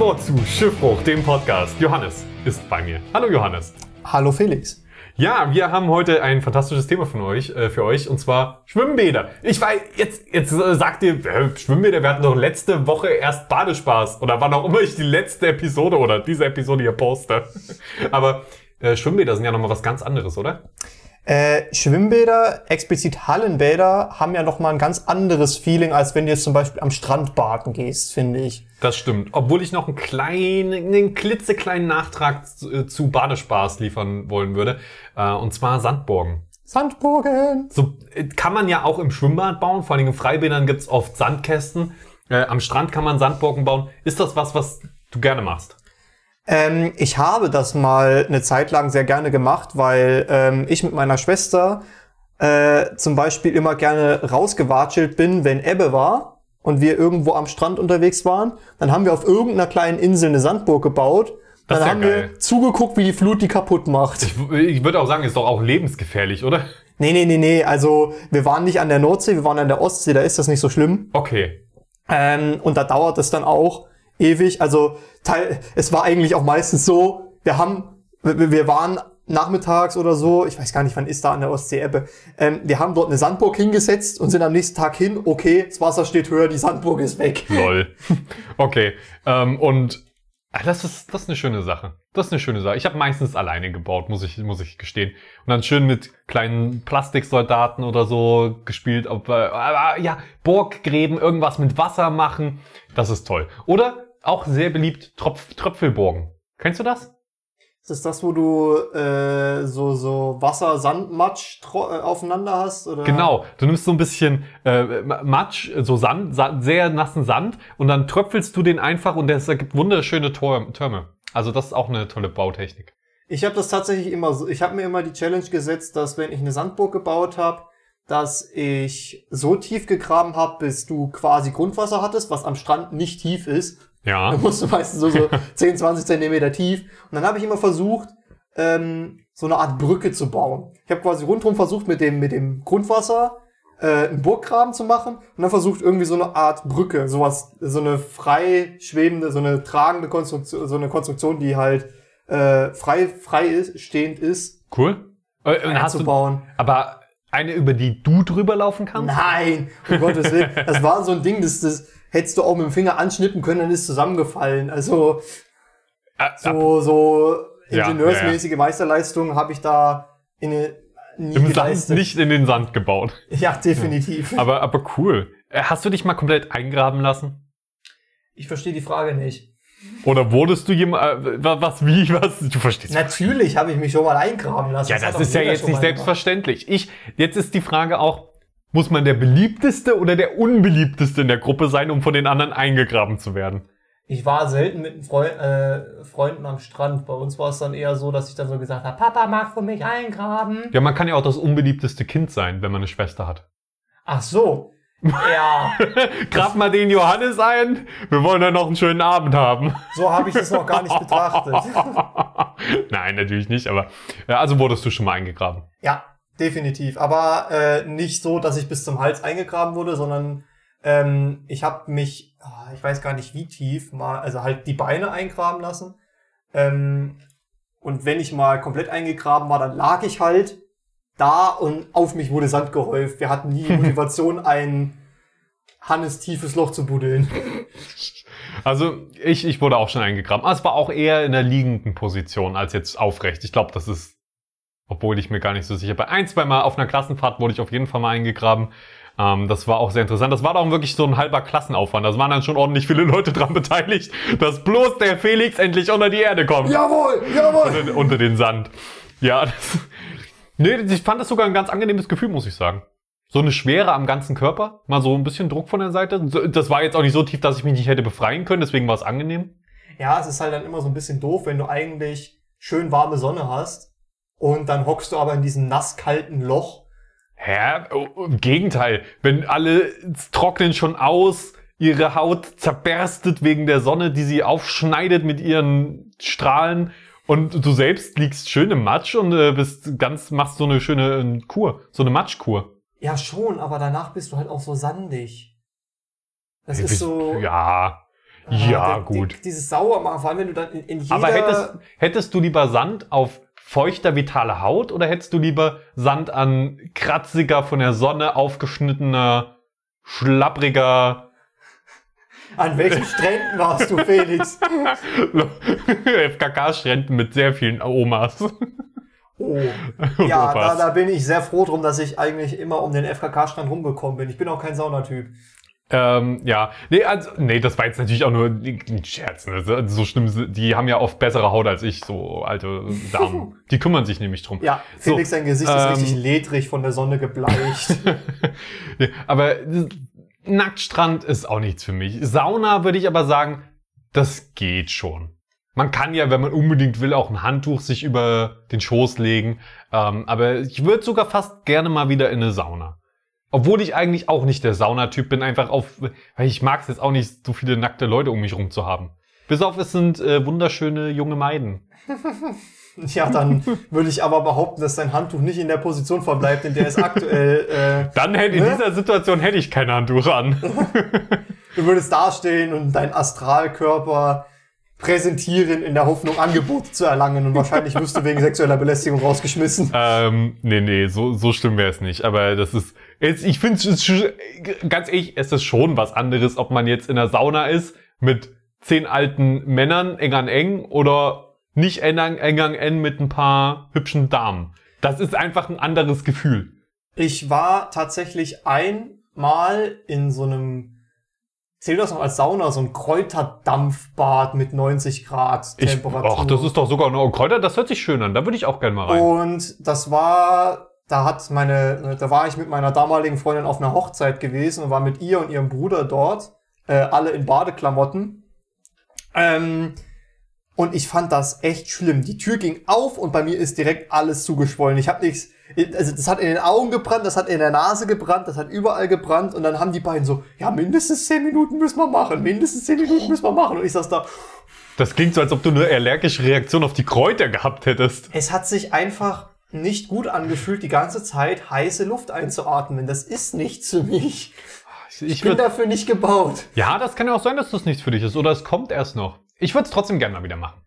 Bord zu Schiffbruch, dem Podcast. Johannes ist bei mir. Hallo Johannes. Hallo Felix. Ja, wir haben heute ein fantastisches Thema von euch, äh, für euch, und zwar Schwimmbäder. Ich weiß, jetzt, jetzt äh, sagt ihr, äh, Schwimmbäder, wir hatten doch letzte Woche erst Badespaß. Oder wann auch immer ich die letzte Episode oder diese Episode hier poste. Aber äh, Schwimmbäder sind ja nochmal was ganz anderes, oder? Äh, Schwimmbäder, explizit Hallenbäder, haben ja nochmal ein ganz anderes Feeling, als wenn du jetzt zum Beispiel am Strand baden gehst, finde ich. Das stimmt. Obwohl ich noch einen kleinen, einen klitzekleinen Nachtrag zu, äh, zu Badespaß liefern wollen würde. Äh, und zwar Sandburgen. Sandburgen! So äh, kann man ja auch im Schwimmbad bauen. Vor allem in Freibädern gibt's oft Sandkästen. Äh, am Strand kann man Sandburgen bauen. Ist das was, was du gerne machst? Ähm, ich habe das mal eine Zeit lang sehr gerne gemacht, weil ähm, ich mit meiner Schwester äh, zum Beispiel immer gerne rausgewatschelt bin, wenn Ebbe war und wir irgendwo am Strand unterwegs waren. Dann haben wir auf irgendeiner kleinen Insel eine Sandburg gebaut. Das Dann ja haben geil. wir zugeguckt, wie die Flut die kaputt macht. Ich, ich würde auch sagen, ist doch auch lebensgefährlich, oder? Nee, nee, nee, nee. Also wir waren nicht an der Nordsee, wir waren an der Ostsee, da ist das nicht so schlimm. Okay. Ähm, und da dauert es dann auch ewig. Also teil, es war eigentlich auch meistens so, wir haben, wir waren nachmittags oder so, ich weiß gar nicht, wann ist da an der Ostsee Ebbe, ähm, wir haben dort eine Sandburg hingesetzt und sind am nächsten Tag hin, okay, das Wasser steht höher, die Sandburg ist weg. Lol. Okay. Ähm, und ah, das ist, das ist eine schöne Sache. Das ist eine schöne Sache. Ich habe meistens alleine gebaut, muss ich, muss ich gestehen. Und dann schön mit kleinen Plastiksoldaten oder so gespielt. Ob, äh, aber, ja, Burggräben, irgendwas mit Wasser machen. Das ist toll. Oder auch sehr beliebt Tropf, Tröpfelburgen. Kennst du das? Ist das das, wo du äh, so, so Wasser, Sand, Matsch äh, aufeinander hast? Oder? Genau, du nimmst so ein bisschen äh, Matsch, so Sand, Sa sehr nassen Sand und dann tröpfelst du den einfach und das ergibt wunderschöne Türme. Also das ist auch eine tolle Bautechnik. Ich habe das tatsächlich immer so. Ich habe mir immer die Challenge gesetzt, dass wenn ich eine Sandburg gebaut habe, dass ich so tief gegraben habe, bis du quasi Grundwasser hattest, was am Strand nicht tief ist. Ja. Da musst du meistens so, so 10, 20 Zentimeter tief. Und dann habe ich immer versucht, ähm, so eine Art Brücke zu bauen. Ich habe quasi rundherum versucht, mit dem, mit dem Grundwasser äh, einen Burggraben zu machen und dann versucht irgendwie so eine Art Brücke, sowas, so eine frei schwebende, so eine tragende Konstruktion, so eine Konstruktion, die halt äh, frei, frei ist, stehend ist, Cool. Äh, hast du, einzubauen. aber eine, über die du drüber laufen kannst? Nein, um Gottes Willen. Das war so ein Ding, das, das hättest du auch mit dem Finger anschnippen können, dann ist es zusammengefallen. Also Äh, so, so Ja, ingenieursmäßige Meisterleistungen habe ich da in nie Im Sand nicht in den Sand gebaut. Ja, definitiv. Aber, aber cool. Äh, Hast du dich mal komplett eingraben lassen? Ich verstehe die Frage nicht. Oder wurdest du jemand, äh, wa- was, wie, was? Du verstehst Natürlich habe ich mich schon mal eingraben lassen. Ja, das doch ist ja jetzt nicht selbstverständlich. Ich, jetzt ist die Frage auch, muss man der beliebteste oder der unbeliebteste in der Gruppe sein, um von den anderen eingegraben zu werden? Ich war selten mit Freu äh, Freunden am Strand. Bei uns war es dann eher so, dass ich dann so gesagt habe, Papa, magst du mich eingraben? Ja, man kann ja auch das unbeliebteste Kind sein, wenn man eine Schwester hat. Ach so. Ja, Grab mal den Johannes ein. Wir wollen ja noch einen schönen Abend haben. so habe ich das noch gar nicht betrachtet. Nein, natürlich nicht, aber ja, also wurdest du schon mal eingegraben. Ja, definitiv. Aber äh, nicht so, dass ich bis zum Hals eingegraben wurde, sondern ähm, ich habe mich, ah, ich weiß gar nicht wie tief, mal, also halt die Beine eingraben lassen. Ähm, und wenn ich mal komplett eingegraben war, dann lag ich halt da und auf mich wurde Sand gehäuft. Wir hatten nie die Motivation, ein Hannes tiefes Loch zu buddeln. Also ich, ich wurde auch schon eingegraben. Aber es war auch eher in der liegenden Position als jetzt aufrecht. Ich glaube, das ist, obwohl ich mir gar nicht so sicher bin. Ein, zwei Mal auf einer Klassenfahrt wurde ich auf jeden Fall mal eingegraben. Ähm, das war auch sehr interessant. Das war doch wirklich so ein halber Klassenaufwand. Das waren dann schon ordentlich viele Leute dran beteiligt, dass bloß der Felix endlich unter die Erde kommt. Jawohl, jawohl! Unter, unter den Sand. Ja, das, nee, ich fand das sogar ein ganz angenehmes Gefühl, muss ich sagen. So eine Schwere am ganzen Körper, mal so ein bisschen Druck von der Seite. Das war jetzt auch nicht so tief, dass ich mich nicht hätte befreien können, deswegen war es angenehm. Ja, es ist halt dann immer so ein bisschen doof, wenn du eigentlich schön warme Sonne hast und dann hockst du aber in diesem nasskalten Loch. Hä? Oh, Im Gegenteil. Wenn alle trocknen schon aus, ihre Haut zerberstet wegen der Sonne, die sie aufschneidet mit ihren Strahlen und du selbst liegst schön im Matsch und äh, bist ganz, machst so eine schöne äh, Kur, so eine Matschkur. Ja, schon, aber danach bist du halt auch so sandig. Das ist so. Ja. Ja, der- gut. Die, dieses Sauermachen, vor allem wenn du dann in, in jeder... Aber hättest, hättest du lieber Sand auf feuchter, vitale Haut oder hättest du lieber Sand an kratziger, von der Sonne aufgeschnittener, schlappriger An welchen Stränden warst du, Felix? FKK-Stränden mit sehr vielen Omas? Oh. Ja, da, da bin ich sehr froh drum, dass ich eigentlich immer um den FKK-Strand rumgekommen bin. Ich bin auch kein Saunatyp. Ähm, ja, nee, also, nee, das war jetzt natürlich auch nur ein Scherz. Ne? So- So schlimm, die haben ja oft bessere Haut als ich, so alte Damen. Die kümmern sich nämlich drum. Ja, So, Felix, sein Gesicht ist ähm, richtig ledrig von der Sonne gebleicht. Nee, aber Nacktstrand ist auch nichts für mich. Sauna würde ich aber sagen, das geht schon. Man kann ja, wenn man unbedingt will, auch ein Handtuch sich über den Schoß legen. Ähm, aber ich würde sogar fast gerne mal wieder in eine Sauna. Obwohl ich eigentlich auch nicht der Saunatyp bin, einfach auf, weil ich mag es jetzt auch nicht, so viele nackte Leute um mich rum zu haben. Bis auf, es sind äh, wunderschöne junge Maiden. ja, dann würde ich aber behaupten, dass dein Handtuch nicht in der Position verbleibt, in der es aktuell... Dann hätte, in Ne? dieser Situation hätte ich kein Handtuch an. Äh, du würdest dastehen und dein Astralkörper präsentieren in der Hoffnung, Angebote zu erlangen. Und wahrscheinlich wirst du wegen sexueller Belästigung rausgeschmissen. Ähm, nee, nee, so, so schlimm wäre es nicht. Aber das ist, jetzt, ich finde es ganz ehrlich, es ist schon was anderes, ob man jetzt in der Sauna ist mit zehn alten Männern eng an eng oder nicht eng an eng, an eng mit ein paar hübschen Damen. Das ist einfach ein anderes Gefühl. Ich war tatsächlich einmal in so einem, zählt das noch als Sauna, so ein Kräuterdampfbad mit 90 Grad Ich, Temperatur. ach, das ist doch sogar noch Kräuter, das hört sich schön an. Da würde ich auch gerne mal rein. Und das war, da hat meine, da war ich mit meiner damaligen Freundin auf einer Hochzeit gewesen und war mit ihr und ihrem Bruder dort, äh, alle in Badeklamotten. Ähm, und ich fand das echt schlimm. Die Tür ging auf und bei mir ist direkt alles zugeschwollen. Ich habe nichts, also das hat in den Augen gebrannt, das hat in der Nase gebrannt, das hat überall gebrannt und dann haben die beiden so, ja, mindestens 10 Minuten müssen wir machen, mindestens 10 Minuten müssen wir machen. Und ich saß da, Das klingt so, als ob du eine allergische Reaktion auf die Kräuter gehabt hättest. Es hat sich einfach nicht gut angefühlt, die ganze Zeit heiße Luft einzuatmen. Das ist nichts für mich. Ich, Ich bin dafür nicht gebaut. ja, das kann ja auch sein, dass das nichts für dich ist. Oder es kommt erst noch. Ich würde es trotzdem gerne mal wieder machen.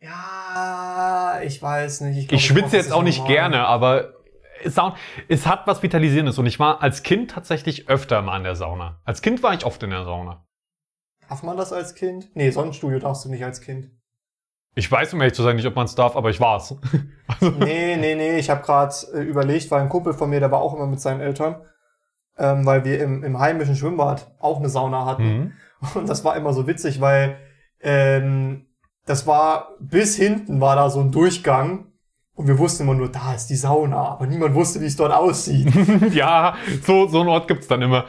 Ja, ich weiß nicht. Ich, glaub, Ich schwitze jetzt auch nicht normal. gerne, aber Saun es hat was Vitalisierendes. Und ich war als Kind tatsächlich öfter mal in der Sauna. Als Kind war ich oft in der Sauna. Darf man das als Kind? Nee, Sonnenstudio darfst du nicht als Kind. Ich weiß, um ehrlich zu sein, nicht, ob man es darf, aber ich war's. Also, Nee, nee, nee. Ich habe gerade äh, überlegt, weil ein Kumpel von mir, der war auch immer mit seinen Eltern, ähm, weil wir im, im heimischen Schwimmbad auch eine Sauna hatten. mhm. Und das war immer so witzig, weil ähm, das war bis hinten war da so ein Durchgang und wir wussten immer nur, da ist die Sauna, aber niemand wusste, wie es dort aussieht. ja, so, so einen Ort gibt's dann immer.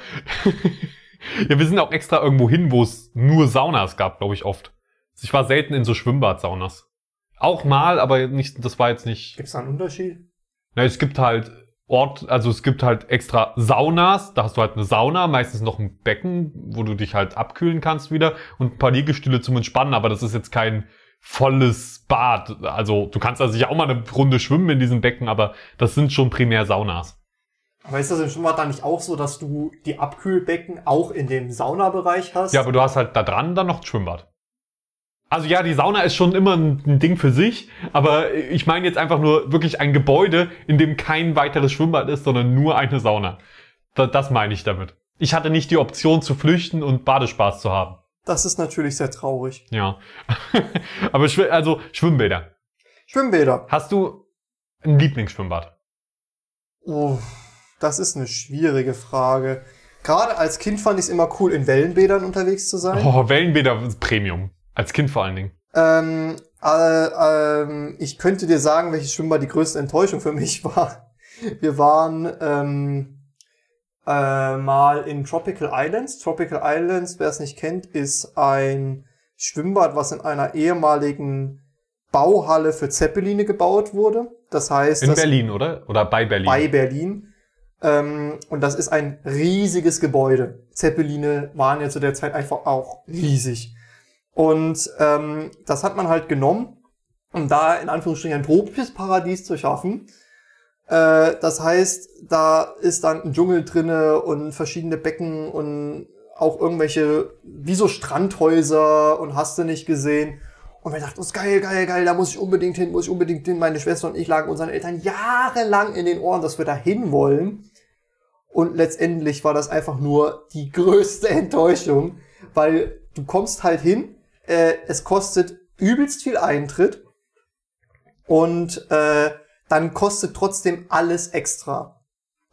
ja, wir sind auch extra irgendwo hin, wo es nur Saunas gab, glaube ich, oft. Ich war selten in so Schwimmbad-Saunas. Auch mal, aber nicht, das war jetzt nicht. Gibt es da einen Unterschied? Na, es gibt halt Ort, also es gibt halt extra Saunas, da hast du halt eine Sauna, meistens noch ein Becken, wo du dich halt abkühlen kannst wieder und ein paar Liegestühle zum Entspannen, aber das ist jetzt kein volles Bad. Also du kannst also sicher auch mal eine Runde schwimmen in diesem Becken, aber das sind schon primär Saunas. Aber ist das im Schwimmbad dann nicht auch so, dass du die Abkühlbecken auch in dem Saunabereich hast? Ja, aber du hast halt da dran dann noch ein Schwimmbad. Also ja, die Sauna ist schon immer ein, ein Ding für sich, aber ich meine jetzt einfach nur wirklich ein Gebäude, in dem kein weiteres Schwimmbad ist, sondern nur eine Sauna. Da, das meine ich damit. Ich hatte nicht die Option zu flüchten und Badespaß zu haben. Das ist natürlich sehr traurig. Ja. aber Schw also Schwimmbäder. Schwimmbäder. Hast du ein Lieblingsschwimmbad? Oh, das ist eine schwierige Frage. Gerade als Kind fand ich es immer cool, in Wellenbädern unterwegs zu sein. Oh, Wellenbäder ist Premium. Als Kind vor allen Dingen. Ähm, äh, ähm, ich könnte dir sagen, welches Schwimmbad die größte Enttäuschung für mich war. Wir waren ähm, äh, mal in Tropical Islands. Tropical Islands, wer es nicht kennt, ist ein Schwimmbad, was in einer ehemaligen Bauhalle für Zeppeline gebaut wurde. Das heißt, In Berlin, oder? Oder bei Berlin? bei Berlin. Ähm, und das ist ein riesiges Gebäude. Zeppeline waren ja zu der Zeit einfach auch riesig. Und ähm, das hat man halt genommen, um da in Anführungsstrichen ein tropisches Paradies zu schaffen. Äh, das heißt, da ist dann ein Dschungel drinne und verschiedene Becken und auch irgendwelche, wie so Strandhäuser und hast du nicht gesehen. Und wir dachten uns, geil, geil, geil, da muss ich unbedingt hin, muss ich unbedingt hin. Meine Schwester und ich lagen unseren Eltern jahrelang in den Ohren, dass wir da hin wollen. Und letztendlich war das einfach nur die größte Enttäuschung, weil du kommst halt hin, äh, es kostet übelst viel Eintritt und äh, dann kostet trotzdem alles extra.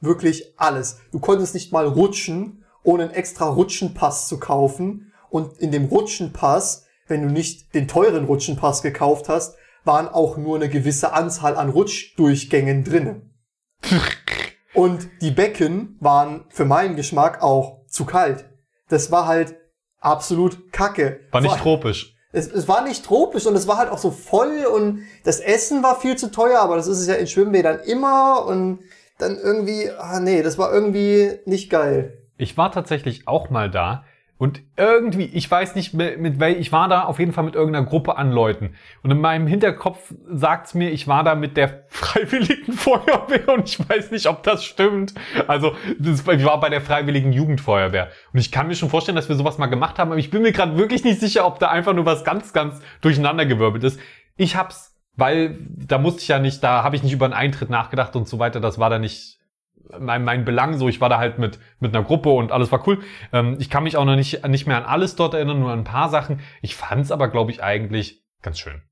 Wirklich alles. Du konntest nicht mal rutschen, ohne einen extra Rutschenpass zu kaufen. Und in dem Rutschenpass, wenn du nicht den teuren Rutschenpass gekauft hast, waren auch nur eine gewisse Anzahl an Rutschdurchgängen drinnen. Und die Becken waren für meinen Geschmack auch zu kalt. Das war halt absolut kacke. War nicht Vor- tropisch. es, es war nicht tropisch und es war halt auch so voll und das Essen war viel zu teuer, aber das ist es ja in Schwimmbädern immer und dann irgendwie, ah nee, das war irgendwie nicht geil. Ich war tatsächlich auch mal da und irgendwie, ich weiß nicht mit, mit wel, ich war da auf jeden Fall mit irgendeiner Gruppe an Leuten. Und in meinem Hinterkopf sagt's mir, ich war da mit der Freiwilligen Feuerwehr und ich weiß nicht, ob das stimmt. Also, das, ich war bei der Freiwilligen Jugendfeuerwehr. Und ich kann mir schon vorstellen, dass wir sowas mal gemacht haben, aber ich bin mir gerade wirklich nicht sicher, ob da einfach nur was ganz, ganz durcheinandergewirbelt ist. Ich hab's, weil da musste ich ja nicht, da habe ich nicht über einen Eintritt nachgedacht und so weiter. Das war da nicht mein, mein Belang so. Ich war da halt mit, mit einer Gruppe und alles war cool. Ähm, ich kann mich auch noch nicht, nicht mehr an alles dort erinnern, nur an ein paar Sachen. Ich fand's aber, glaube ich, eigentlich ganz schön.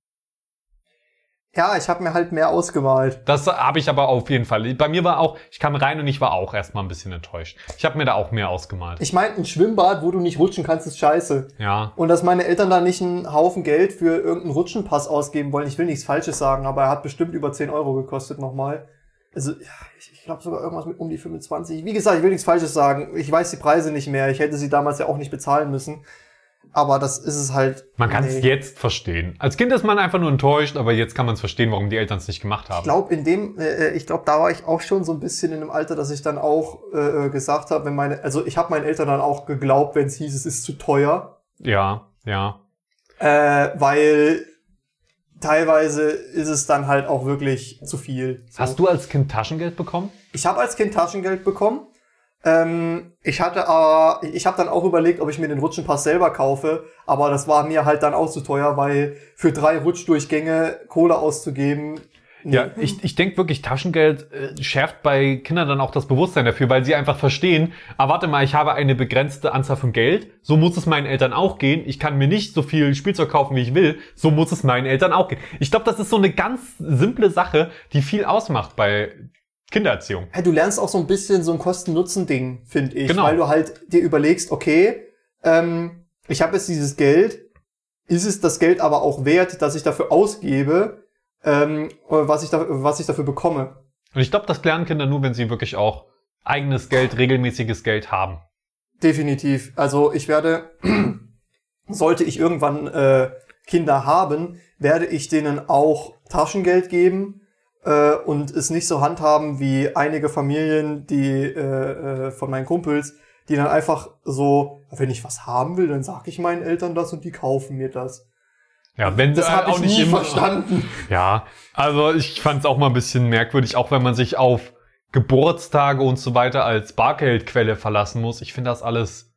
Ja, ich habe mir halt mehr ausgemalt. Das habe ich aber auf jeden Fall. Bei mir war auch, ich kam rein und ich war auch erstmal ein bisschen enttäuscht. Ich habe mir da auch mehr ausgemalt. Ich meine, ein Schwimmbad, wo du nicht rutschen kannst, ist scheiße. Ja. Und dass meine Eltern da nicht einen Haufen Geld für irgendeinen Rutschenpass ausgeben wollen, ich will nichts Falsches sagen, aber er hat bestimmt über 10 Euro gekostet nochmal. Also, ja, ich glaube sogar irgendwas mit um die 25. Wie gesagt, ich will nichts Falsches sagen. Ich weiß die Preise nicht mehr. Ich hätte sie damals ja auch nicht bezahlen müssen. Aber das ist es halt. Man kann es nee. jetzt verstehen. Als Kind ist man einfach nur enttäuscht, aber jetzt kann man es verstehen, warum die Eltern es nicht gemacht Ich haben. glaube, in dem, äh, ich glaube, da war ich auch schon so ein bisschen in einem Alter, dass ich dann auch äh, äh, gesagt habe, wenn meine, also ich habe meinen Eltern dann auch geglaubt, wenn es hieß, es ist zu teuer, Ja, ja. äh, weil teilweise ist es dann halt auch wirklich zu viel. So. Hast du als Kind Taschengeld bekommen? Ich habe als Kind Taschengeld bekommen. Ähm, ich hatte aber, ich habe dann auch überlegt, ob ich mir den Rutschenpass selber kaufe, aber das war mir halt dann auch zu teuer, weil für drei Rutschdurchgänge Kohle auszugeben. Ja, ich, ich denke wirklich, Taschengeld äh, schärft bei Kindern dann auch das Bewusstsein dafür, weil sie einfach verstehen, ah, warte mal, ich habe eine begrenzte Anzahl von Geld, so muss es meinen Eltern auch gehen, ich kann mir nicht so viel Spielzeug kaufen, wie ich will, so muss es meinen Eltern auch gehen. Ich glaube, das ist so eine ganz simple Sache, die viel ausmacht bei Kindererziehung. Ja, du lernst auch so ein bisschen so ein Kosten-Nutzen-Ding, finde ich. Genau. Weil du halt dir überlegst, okay, ähm, ich habe jetzt dieses Geld, ist es das Geld aber auch wert, dass ich dafür ausgebe, ähm, was, ich da, was ich dafür bekomme? Und ich glaube, das lernen Kinder nur, wenn sie wirklich auch eigenes Geld, regelmäßiges Geld haben. Definitiv. Also ich werde, sollte ich irgendwann äh, Kinder haben, werde ich denen auch Taschengeld geben äh, und es nicht so handhaben wie einige Familien, die äh, äh, von meinen Kumpels, die dann einfach so, wenn ich was haben will, dann sage ich meinen Eltern das und die kaufen mir das. Ja, wenn Das habe ich auch nicht nie immer- verstanden. Ja, also ich fand es auch mal ein bisschen merkwürdig, auch wenn man sich auf Geburtstage und so weiter als Bargeldquelle verlassen muss. Ich finde das alles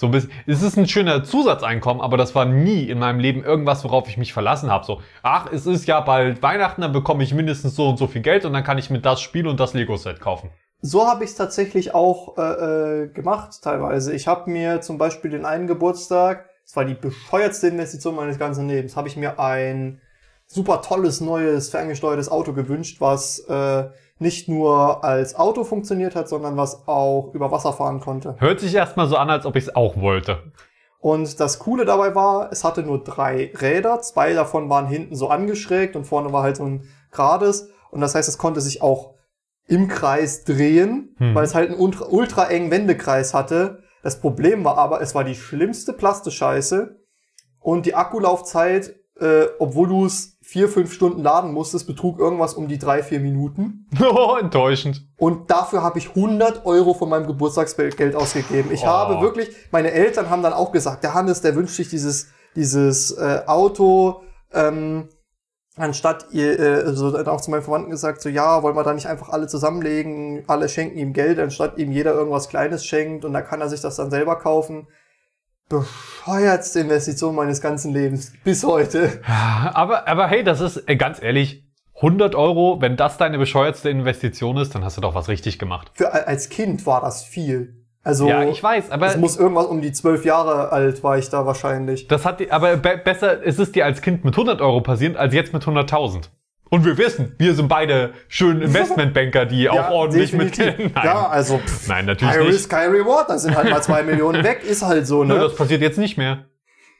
so ein bisschen. Es ist ein schöner Zusatzeinkommen, aber das war nie in meinem Leben irgendwas, worauf ich mich verlassen habe. So, ach, es ist ja bald Weihnachten, dann bekomme ich mindestens so und so viel Geld und dann kann ich mir das Spiel und das Lego-Set kaufen. So habe ich es tatsächlich auch äh, äh, gemacht teilweise. Ich habe mir zum Beispiel den einen Geburtstag, das war die bescheuertste Investition meines ganzen Lebens, habe ich mir ein super tolles neues ferngesteuertes Auto gewünscht, was äh, nicht nur als Auto funktioniert hat, sondern was auch über Wasser fahren konnte. Hört sich erstmal so an, als ob ich es auch wollte. Und das Coole dabei war, es hatte nur drei Räder, zwei davon waren hinten so angeschrägt und vorne war halt so ein gerades. Und das heißt, es konnte sich auch im Kreis drehen, Hm. weil es halt einen ultra, ultra engen Wendekreis hatte. Das Problem war aber, es war die schlimmste Plastescheiße und die Akkulaufzeit, äh, obwohl du es vier, fünf Stunden laden musstest, betrug irgendwas um die drei, vier Minuten. Oh, enttäuschend. Und dafür habe ich 100 Euro von meinem Geburtstagsgeld ausgegeben. Ich Oh. habe wirklich, meine Eltern haben dann auch gesagt, der Hannes, der wünscht sich dieses, dieses äh, Auto, ähm, anstatt ihr, äh, so dann auch zu meinen Verwandten gesagt, so ja, wollen wir da nicht einfach alle zusammenlegen, alle schenken ihm Geld, anstatt ihm jeder irgendwas Kleines schenkt und dann kann er sich das dann selber kaufen. Bescheuertste Investition meines ganzen Lebens. Bis heute. Aber, aber hey, das ist äh, ganz ehrlich, 100 Euro, wenn das deine bescheuertste Investition ist, dann hast du doch was richtig gemacht. Für, als Kind war das viel. Also, ja, ich weiß, aber es muss irgendwas um die zwölf Jahre alt war ich da wahrscheinlich. das hat, die- aber be besser ist es dir als Kind mit 100 Euro passiert, als jetzt mit 100.000. Und wir wissen, wir sind beide schön Investmentbanker, die auch ordentlich mit definitiv. Nein. Ja, also pff, Nein, natürlich High nicht. Risk, High Reward, da sind halt mal zwei Millionen weg, ist halt so, ne? das passiert jetzt nicht mehr.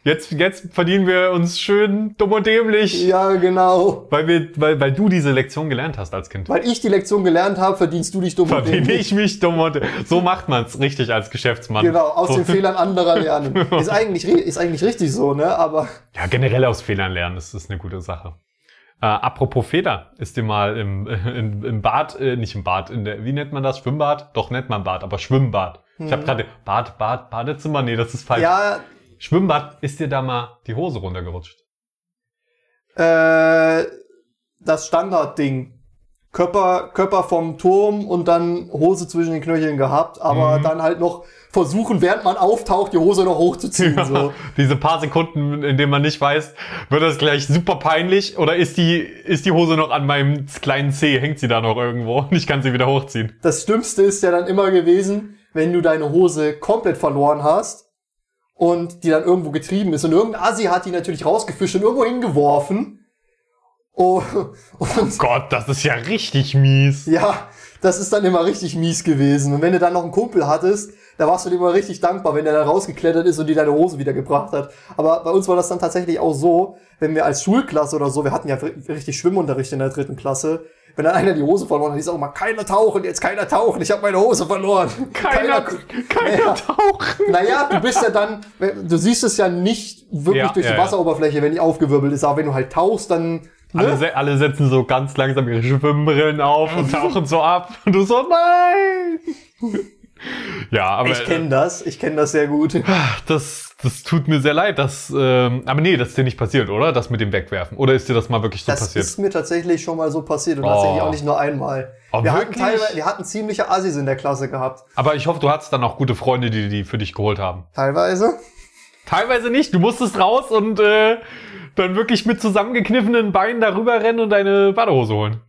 Jetzt, jetzt verdienen wir uns schön dumm und dämlich, Ja, genau. weil, wir, weil, weil du diese Lektion gelernt hast als Kind. Weil ich die Lektion gelernt habe, verdienst du dich dumm und Verdiene dämlich. ich mich dumm und so macht man's richtig als Geschäftsmann. Genau, aus so. den Fehlern anderer lernen. Ist eigentlich, ist eigentlich richtig so, ne? Aber Ja, generell aus Fehlern lernen, das ist eine gute Sache. Äh, apropos Fehler, ist dir mal im, im, im Bad, äh, nicht im Bad, in der, wie nennt man das? Schwimmbad? Doch, nennt man Bad, aber Schwimmbad. Ich habe gerade Bad, Bad, Badezimmer, nee, das ist falsch. Mhm. ja, Schwimmbad, ist dir da mal die Hose runtergerutscht? äh, das Standardding. Körper, Körper vom Turm und dann Hose zwischen den Knöcheln gehabt, aber Mhm. dann halt noch versuchen, während man auftaucht, die Hose noch hochzuziehen. So. Diese paar Sekunden, in denen man nicht weiß, wird das gleich super peinlich oder ist die, ist die Hose noch an meinem kleinen Zeh, hängt sie da noch irgendwo und ich kann sie wieder hochziehen? Das Schlimmste ist ja dann immer gewesen, wenn du deine Hose komplett verloren hast und die dann irgendwo getrieben ist. Und irgendein Assi hat die natürlich rausgefischt und irgendwo hingeworfen. Oh, und Gott, das ist ja richtig mies. ja, das ist dann immer richtig mies gewesen. Und wenn du dann noch einen Kumpel hattest, da warst du dir immer richtig dankbar, wenn der dann rausgeklettert ist und dir deine Hose wieder gebracht hat. Aber bei uns war das dann tatsächlich auch so, wenn wir als Schulklasse oder so, wir hatten ja richtig Schwimmunterricht in der dritten Klasse, wenn dann einer die Hose verloren hat, hieß auch immer, keiner tauchen, jetzt keiner tauchen, ich habe meine Hose verloren. Keiner, keiner Ja. tauchen. Naja, du bist ja dann, du siehst es ja nicht wirklich Ja, durch ja, die. Wasseroberfläche, wenn die aufgewirbelt ist, aber wenn du halt tauchst, dann, Alle, ne? se alle setzen so ganz langsam ihre Schwimmbrillen auf und tauchen so ab. Und du so, nein! ja, aber Ich kenne das, ich kenne das sehr gut. das, das tut mir sehr leid. Das, ähm, aber nee, das ist dir nicht passiert, oder? Das mit dem Wegwerfen. Oder ist dir das mal wirklich so Das passiert? ist mir tatsächlich schon mal so passiert und Oh. tatsächlich auch nicht nur einmal. Oh, wir, hatten teilweise, wir hatten ziemliche Assis in der Klasse gehabt. Aber ich hoffe, du hattest dann auch gute Freunde, die die für dich geholt haben. Teilweise. Teilweise nicht. Du musstest raus und äh, dann wirklich mit zusammengekniffenen Beinen darüber rennen und deine Badehose holen.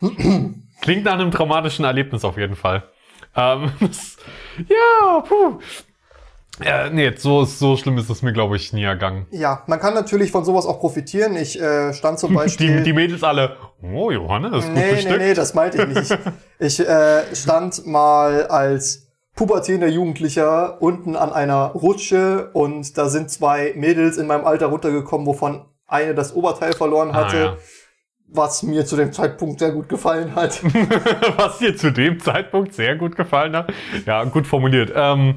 Klingt nach einem traumatischen Erlebnis auf jeden Fall. Ähm, das, ja, puh. Ja, nee, so, so schlimm ist es mir, glaube ich, nie ergangen. Ja, man kann natürlich von sowas auch profitieren. Ich äh, stand zum Beispiel. Die, die Mädels alle, oh, Johannes, ist gut nee, nee, bestückt. nee, das meinte ich nicht. Ich, ich äh, stand mal als pubertierender Jugendlicher unten an einer Rutsche und da sind zwei Mädels in meinem Alter runtergekommen, wovon eine das Oberteil verloren Ah, hatte, ja. was mir zu dem Zeitpunkt sehr gut gefallen hat. Was dir zu dem Zeitpunkt sehr gut gefallen hat. Ja, gut formuliert. Ähm,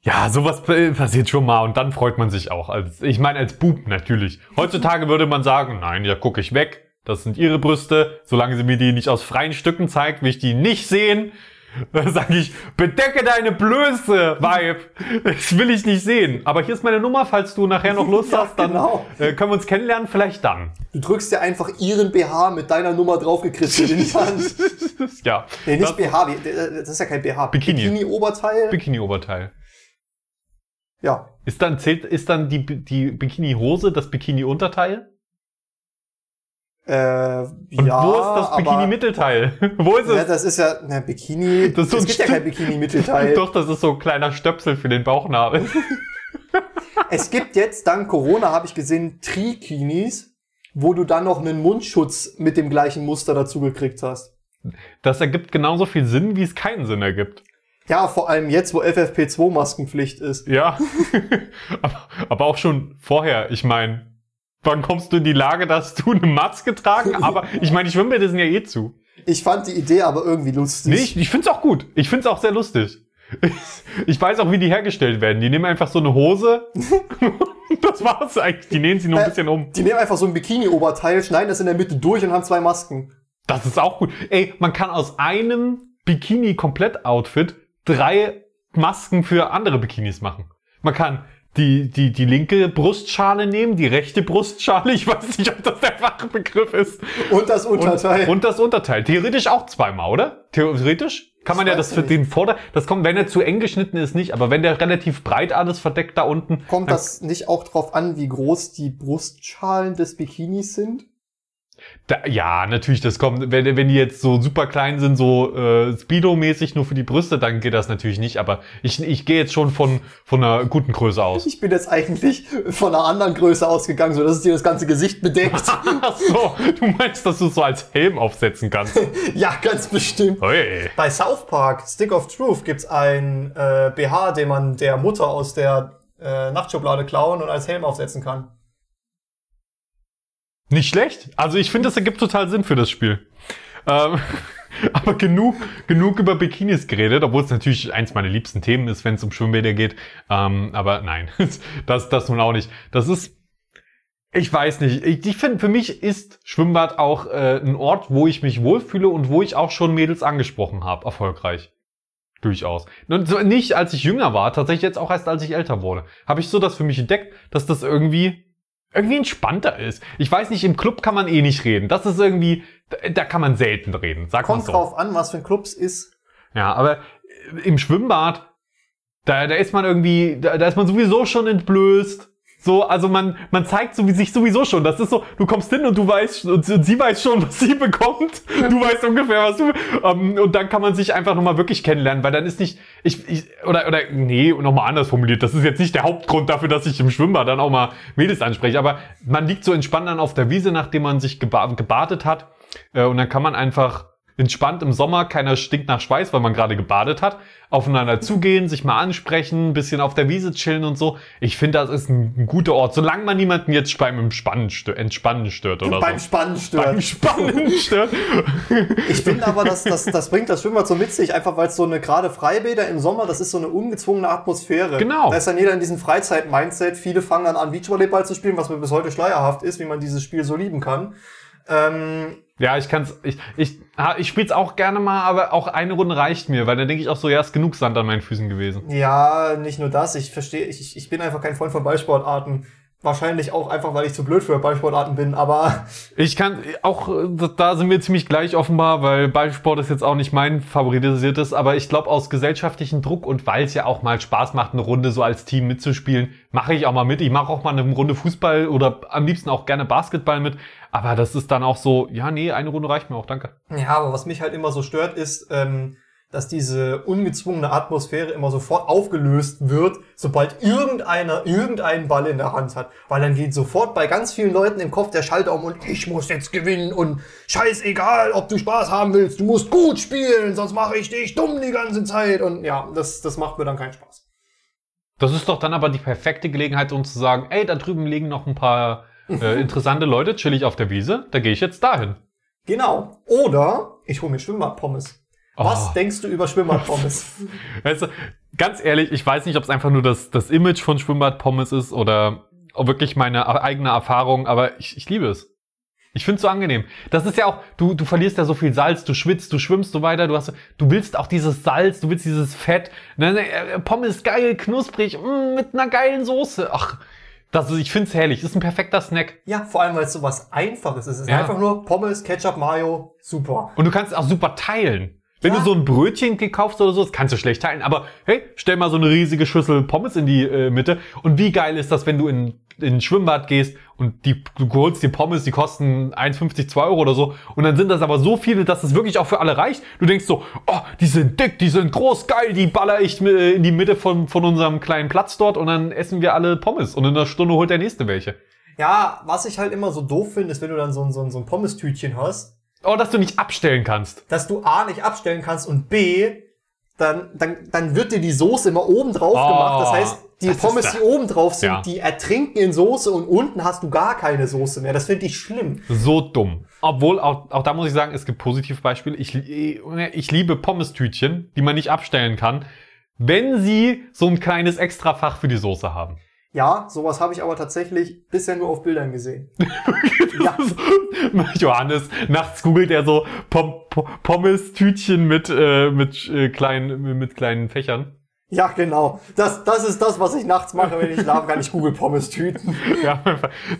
ja, sowas passiert schon mal und dann freut man sich auch. Als, ich meine, als Bub natürlich. Heutzutage würde man sagen, nein, ja, gucke ich weg. Das sind ihre Brüste. Solange sie mir die nicht aus freien Stücken zeigt, will ich die nicht sehen. Dann sage ich, bedecke deine Blöße, Vibe. Das will ich nicht sehen. Aber hier ist meine Nummer, falls du nachher noch Lust Ja, hast, dann genau. äh, können wir uns kennenlernen, vielleicht dann. Du drückst dir einfach ihren BH mit deiner Nummer draufgekritzelt in die Hand. ja. Nee, nicht das BH, wie- äh, das ist ja kein BH. Bikini. Bikini-Oberteil. Bikini-Oberteil. ja. Ist dann, zählt, ist dann die, die Bikini-Hose das Bikini-Unterteil? Äh, Und ja, wo ist das Bikini-Mittelteil? wo ist Ja, es? das ist ja, na, Bikini, Das ist so es gibt ja kein Bikini-Mittelteil. Doch, das ist so ein kleiner Stöpsel für den Bauchnabel. Es gibt jetzt, dank Corona habe ich gesehen, Trikinis, wo du dann noch einen Mundschutz mit dem gleichen Muster dazu gekriegt hast. Das ergibt genauso viel Sinn, wie es keinen Sinn ergibt. Ja, vor allem jetzt, wo FFP2-Maskenpflicht ist. Ja. aber, aber auch schon vorher. Ich meine, wann kommst du in die Lage, dass du eine Maske tragen? Aber ich meine, die Schwimmbäder sind ja eh zu. Ich fand die Idee aber irgendwie lustig. Nee, ich, ich find's auch gut. Ich find's auch sehr lustig. Ich, weiß auch, wie die hergestellt werden. Die nehmen einfach so eine Hose. das war's eigentlich. Die nähen sie nur ein Äh, bisschen um. Die nehmen einfach so ein Bikini-Oberteil, schneiden das in der Mitte durch und haben zwei Masken. Das ist auch gut. Ey, man kann aus einem Bikini-Komplett-Outfit drei Masken für andere Bikinis machen. Man kann die, die, die linke Brustschale nehmen, die rechte Brustschale, ich weiß nicht, ob das der Fachbegriff ist. Und das Unterteil. Und, und das Unterteil. Theoretisch auch zweimal, oder? Theoretisch? Kann man Ich ja das für nicht. den Vorder... Das kommt, wenn er zu eng geschnitten ist, nicht. Aber wenn der relativ breit alles verdeckt da unten... Kommt das nicht auch drauf an, wie groß die Brustschalen des Bikinis sind? Da, ja, natürlich, das kommt, wenn, wenn die jetzt so super klein sind, so äh, Speedo-mäßig nur für die Brüste, dann geht das natürlich nicht. Aber ich, ich gehe jetzt schon von, von einer guten Größe aus. Ich bin jetzt eigentlich von einer anderen Größe ausgegangen, so dass es dir das ganze Gesicht bedeckt. Ach so, du meinst, dass du es so als Helm aufsetzen kannst. ja, ganz bestimmt. Hey. Bei South Park, Stick of Truth, gibt's ein äh, BH, den man der Mutter aus der äh, Nachtschublade klauen und als Helm aufsetzen kann. Nicht schlecht. Also ich finde, das ergibt total Sinn für das Spiel. Ähm, aber genug, genug über Bikinis geredet, obwohl es natürlich eins meiner liebsten Themen ist, wenn es um Schwimmbäder geht. Ähm, aber nein, das, das nun auch nicht. Das ist, ich weiß nicht. Ich, ich finde, für mich ist Schwimmbad auch äh, ein Ort, wo ich mich wohlfühle und wo ich auch schon Mädels angesprochen habe, erfolgreich. Durchaus. Nicht, als ich jünger war, tatsächlich jetzt auch erst, als ich älter wurde. Habe ich so das für mich entdeckt, dass das irgendwie irgendwie entspannter ist. Ich weiß nicht, im Club kann man eh nicht reden. Das ist irgendwie, da, kann man selten reden. Sag mal Kommt so. drauf an, was für ein Clubs ist. Ja, aber im Schwimmbad, da, da ist man irgendwie, da, da ist man sowieso schon entblößt. So, also man, man zeigt so, wie sich sowieso schon. Das ist so, du kommst hin und du weißt, und sie- weiß schon, was sie bekommt. Du weißt ungefähr, was du, ähm, und dann kann man sich einfach nochmal wirklich kennenlernen, weil dann ist nicht, ich, ich oder, oder, nee, nochmal anders formuliert. Das ist jetzt nicht der Hauptgrund dafür, dass ich im Schwimmbad dann auch mal Mädels anspreche, aber man liegt so entspannt dann auf der Wiese, nachdem man sich geba gebadet hat, äh, und dann kann man einfach entspannt im Sommer, keiner stinkt nach Schweiß, weil man gerade gebadet hat, aufeinander zugehen, sich mal ansprechen, ein bisschen auf der Wiese chillen und so. Ich finde, das ist ein, ein guter Ort, solange man niemanden jetzt beim Entspannen stört, Entspannen stört oder Beim so. Spannen stört. Beim Spannen stört. Ich finde aber, dass das, das bringt das Schwimmbad so mit sich, einfach weil es so eine gerade Freibäder im Sommer, das ist so eine ungezwungene Atmosphäre. Genau. Da ist dann jeder in diesem Freizeit-Mindset. Viele fangen dann an, Beachvolleyball zu spielen, was mir bis heute schleierhaft ist, wie man dieses Spiel so lieben kann. Ähm, Ja, ich kann's, ich, ich, ich spiel's auch gerne mal, aber auch eine Runde reicht mir, weil dann denke ich auch so, ja, ist genug Sand an meinen Füßen gewesen. ja, nicht nur das. Ich verstehe, ich, ich bin einfach kein Freund von Ballsportarten. Wahrscheinlich auch einfach, weil ich zu blöd für Ballsportarten bin, aber Ich kann auch, da sind wir ziemlich gleich offenbar, weil Ballsport ist jetzt auch nicht mein favorisiertes, aber ich glaube aus gesellschaftlichem Druck und weil es ja auch mal Spaß macht, eine Runde so als Team mitzuspielen, mache ich auch mal mit. Ich mache auch mal eine Runde Fußball oder am liebsten auch gerne Basketball mit. Aber das ist dann auch so, ja, nee, eine Runde reicht mir auch, danke. Ja, aber was mich halt immer so stört, ist, ähm, dass diese ungezwungene Atmosphäre immer sofort aufgelöst wird, sobald irgendeiner irgendeinen Ball in der Hand hat. Weil dann geht sofort bei ganz vielen Leuten im Kopf der Schalter um und ich muss jetzt gewinnen und scheißegal, ob du Spaß haben willst, du musst gut spielen, sonst mache ich dich dumm die ganze Zeit. Und ja, das, das macht mir dann keinen Spaß. Das ist doch dann aber die perfekte Gelegenheit, um zu sagen, ey, da drüben liegen noch ein paar äh, interessante Leute, chillig auf der Wiese, da gehe ich jetzt dahin. Genau. Oder ich hole mir Schwimmbadpommes. Was Oh. denkst du über Schwimmbadpommes? Weißt du, ganz ehrlich, ich weiß nicht, ob es einfach nur das, das Image von Schwimmbad-Pommes ist oder wirklich meine eigene Erfahrung, aber ich, ich liebe es. Ich finde es so angenehm. Das ist ja auch, du, du verlierst ja so viel Salz, du schwitzt, du schwimmst so weiter, du hast, du willst auch dieses Salz, du willst dieses Fett. Ne, ne, äh, Pommes geil, knusprig, mm, mit einer geilen Soße. Ach, das ist, ich find's herrlich. Ist ein perfekter Snack. ja, vor allem, weil es so was Einfaches ist. Es ist Ja. einfach nur Pommes, Ketchup, Mayo, super. Und du kannst auch super teilen. Wenn Ja. du so ein Brötchen gekauft oder so, das kannst du schlecht teilen. Aber hey, stell mal so eine riesige Schüssel Pommes in die äh, Mitte. Und wie geil ist das, wenn du in, in ein Schwimmbad gehst und die, du holst die Pommes, die kosten 1,50, 2 Euro oder so. Und dann sind das aber so viele, dass es wirklich auch für alle reicht. Du denkst so, oh, die sind dick, die sind groß, geil, die baller ich äh, in die Mitte von, von unserem kleinen Platz dort und dann essen wir alle Pommes. Und in einer Stunde holt der nächste welche. Ja, was ich halt immer so doof finde, ist, wenn du dann so ein, so ein, so ein Pommes-Tütchen hast, Oh, dass du nicht abstellen kannst. dass du A nicht abstellen kannst und B, dann, dann, dann wird dir die Soße immer oben drauf Oh, gemacht. Das heißt, die das Pommes, da- die oben drauf sind, Ja. die ertrinken in Soße und unten hast du gar keine Soße mehr. Das finde ich schlimm. So dumm. Obwohl, auch, auch da muss ich sagen, es gibt Positivbeispiele. Ich, ich liebe Pommes-Tütchen, die man nicht abstellen kann, wenn sie so ein kleines Extrafach für die Soße haben. Ja, sowas habe ich aber tatsächlich bisher nur auf Bildern gesehen. ja, Johannes, nachts googelt er so Pom Pom Pommes-Tütchen mit, äh, mit, äh, kleinen, mit kleinen Fächern. Ja, genau. Das, das ist das, was ich nachts mache, wenn ich schlafe, kann ich Google Pommes tüten. Ja,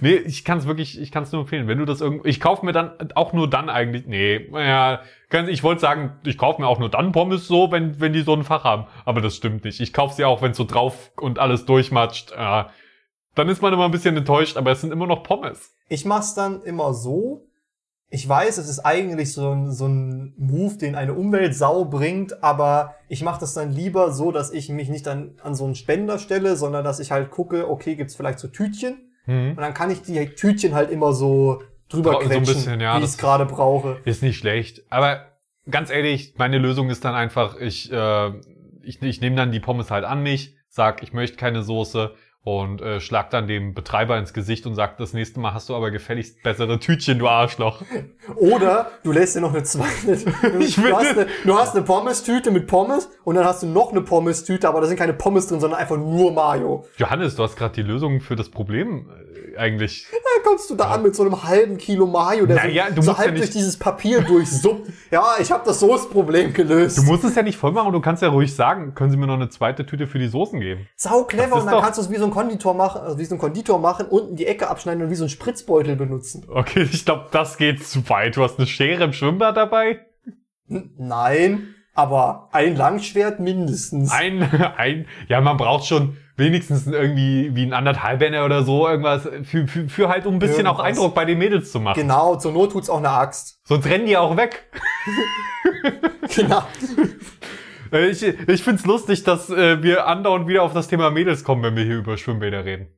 nee, ich kann es wirklich, ich kann es nur empfehlen. Wenn du das irgendwie, ich kaufe mir dann auch nur dann eigentlich, nee, ja, ich wollte sagen, ich kaufe mir auch nur dann Pommes so, wenn wenn die so ein Fach haben, aber das stimmt nicht. Ich kaufe sie auch, wenn so drauf und alles durchmatscht. Ja, dann ist man immer ein bisschen enttäuscht, aber es sind immer noch Pommes. Ich mach's dann immer so. Ich weiß, es ist eigentlich so ein, so ein Move, den eine Umweltsau bringt, aber ich mache das dann lieber so, dass ich mich nicht dann an so einen Spender stelle, sondern dass ich halt gucke, okay, gibt's vielleicht so Tütchen? Hm. Und dann kann ich die Tütchen halt immer so drüber So ein bisschen, ja, wie ich gerade brauche. Ist nicht schlecht. Aber ganz ehrlich, meine Lösung ist dann einfach, ich, äh, ich, ich nehme dann die Pommes halt an mich, sag, ich möchte keine Soße und äh, schlag dann dem Betreiber ins Gesicht und sag, das nächste Mal hast du aber gefälligst bessere Tütchen, du Arschloch. Oder du lässt dir noch eine zweite. Du, Ich du, hast eine, du hast eine Pommes-Tüte mit Pommes und dann hast du noch eine Pommes-Tüte, aber da sind keine Pommes drin, sondern einfach nur Mayo. Johannes, du hast gerade die Lösung für das Problem äh, eigentlich. Dann kommst du da an mit so einem halben Kilo Mayo, der Naja, so, du so musst halb ja durch dieses Papier durchsuppt. ja, ich habe das Soßenproblem gelöst. Du musst es ja nicht voll machen, du kannst ja ruhig sagen, können Sie mir noch eine zweite Tüte für die Soßen geben? Sau clever und dann doch- kannst du es wie so ein Konditor machen, also wie so ein Konditor machen, unten die Ecke abschneiden und wie so ein Spritzbeutel benutzen. Okay, ich glaube, das geht zu weit. Du hast eine Schere im Schwimmbad dabei? N nein, aber ein Langschwert mindestens. Ein, ein, ja, man braucht schon wenigstens irgendwie wie ein anderthalbener oder so, irgendwas, für, für, für halt, um ein bisschen auch Irgendwas. Eindruck bei den Mädels zu machen. Genau, zur Not tut's auch eine Axt. Sonst rennen die auch weg. Genau. Äh, Ich, ich find's lustig, dass äh, wir andauernd wieder auf das Thema Mädels kommen, wenn wir hier über Schwimmbäder reden.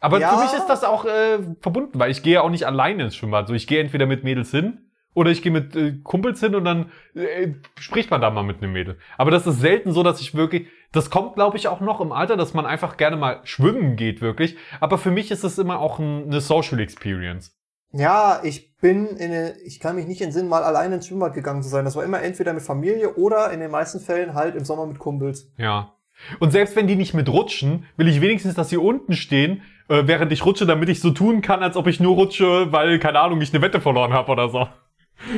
Aber Ja. für mich ist das auch äh, verbunden, weil ich gehe ja auch nicht alleine ins Schwimmbad. So, ich gehe entweder mit Mädels hin oder ich gehe mit äh, Kumpels hin und dann äh, spricht man da mal mit einem Mädel. Aber das ist selten so, dass ich wirklich. Das kommt, glaube ich, auch noch im Alter, dass man einfach gerne mal schwimmen geht, wirklich. Aber für mich ist es immer auch ein, eine Social Experience. Ja, ich bin in eine, ich kann mich nicht entsinnen, mal alleine ins Schwimmbad gegangen zu sein. Das war immer entweder mit Familie oder in den meisten Fällen halt im Sommer mit Kumpels. Ja. Und selbst wenn die nicht mit rutschen, will ich wenigstens, dass sie unten stehen, äh, während ich rutsche, damit ich so tun kann, als ob ich nur rutsche, weil, keine Ahnung, ich eine Wette verloren habe oder so.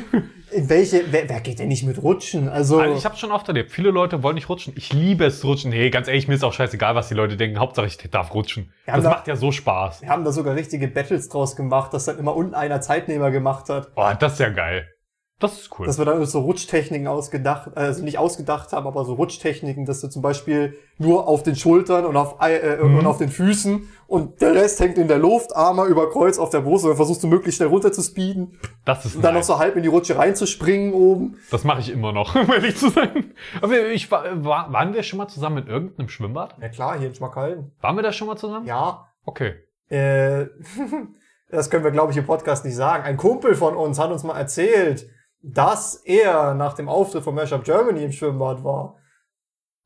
In welche, wer, wer geht denn nicht mit rutschen? Also, Also ich habe schon oft erlebt, viele Leute wollen nicht rutschen. Ich liebe es zu rutschen. Nee, ganz ehrlich, mir ist auch scheißegal, was die Leute denken. Hauptsache, ich darf rutschen. Das da- macht ja so Spaß. wir haben da sogar richtige Battles draus gemacht, dass dann immer unten einer Zeitnehmer gemacht hat. Oh, das ist ja geil. Das ist cool. Dass wir dann so Rutschtechniken ausgedacht, also nicht ausgedacht haben, aber so Rutschtechniken, dass du zum Beispiel nur auf den Schultern und auf, äh, Mhm. und auf den Füßen und der Rest hängt in der Luft, Arme über Kreuz auf der Brust und dann versuchst du möglichst schnell runter zu speeden das ist und dann noch so halb in die Rutsche reinzuspringen oben. Das mache ich immer noch, um ehrlich zu sein. Aber ich war, war, waren wir schon mal zusammen in irgendeinem Schwimmbad? Ja klar, hier in Schmackhallen. Waren wir da schon mal zusammen? Ja, Okay. äh, das können wir glaube ich im Podcast nicht sagen. Ein Kumpel von uns hat uns mal erzählt, dass er nach dem Auftritt von Mashup Germany im Schwimmbad war.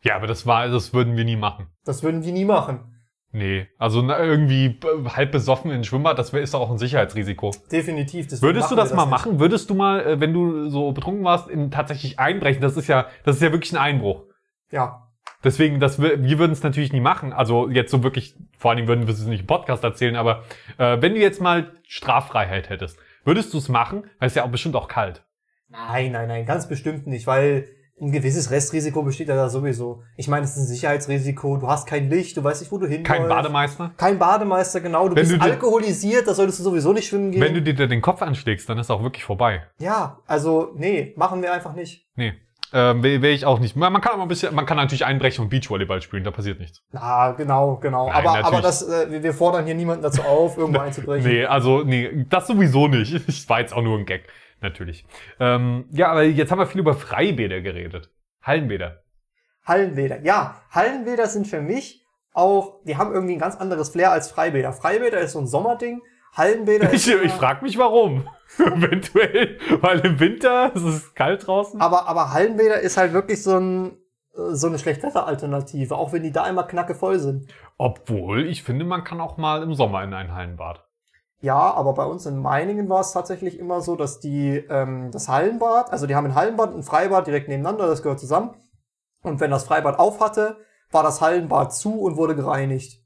Ja, aber das war, das würden wir nie machen. Das würden die nie machen. Nee, also na, irgendwie äh, halb besoffen in ein Schwimmbad, das ist auch ein Sicherheitsrisiko. Definitiv. Würdest du das wir mal nicht. machen? Würdest du mal, äh, wenn du so betrunken warst, in tatsächlich einbrechen? Das ist ja, das ist ja wirklich ein Einbruch. Ja. Deswegen, das, wir wir würden es natürlich nie machen. Also jetzt so wirklich, vor allen Dingen würden wir es nicht im Podcast erzählen, aber äh, wenn du jetzt mal Straffreiheit hättest, würdest du es machen? Weil es ja auch bestimmt auch kalt. Nein, nein, nein, ganz bestimmt nicht, weil ein gewisses Restrisiko besteht ja da sowieso. Ich meine, es ist ein Sicherheitsrisiko, du hast kein Licht, du weißt nicht, wo du hin Kein Bademeister. Kein Bademeister, genau, du Wenn bist du alkoholisiert, da solltest du sowieso nicht schwimmen gehen. Wenn du dir da den Kopf anschlägst, dann ist auch wirklich vorbei. ja, also, nee, machen wir einfach nicht. Nee. Ähm, will, will ich auch nicht. Man kann aber ein bisschen, man kann natürlich einbrechen und Beachvolleyball spielen, da passiert nichts. Na, genau, genau. Nein, aber, natürlich. aber das, äh, wir- wir fordern hier niemanden dazu auf, irgendwo einzubrechen. Nee, also, nee, das sowieso nicht. Ich war jetzt auch nur ein Gag, natürlich. Ähm, ja, aber jetzt haben wir viel über Freibäder geredet. Hallenbäder. Hallenbäder. Ja, Hallenbäder sind für mich auch, die haben irgendwie ein ganz anderes Flair als Freibäder. Freibäder ist so ein Sommerding. Hallenbäder ist. Ich, ich frage mich warum. Eventuell, weil im Winter ist es kalt draußen. aber, aber Hallenbäder ist halt wirklich so ein, äh, so eine Schlechtwetteralternative, auch wenn die da immer knackevoll sind. Obwohl, ich finde, man kann auch mal im Sommer in ein Hallenbad. Ja, aber bei uns in Meiningen war es tatsächlich immer so, dass die ähm, das Hallenbad, also die haben ein Hallenbad und ein Freibad direkt nebeneinander, das gehört zusammen. Und wenn das Freibad auf hatte, war das Hallenbad zu und wurde gereinigt.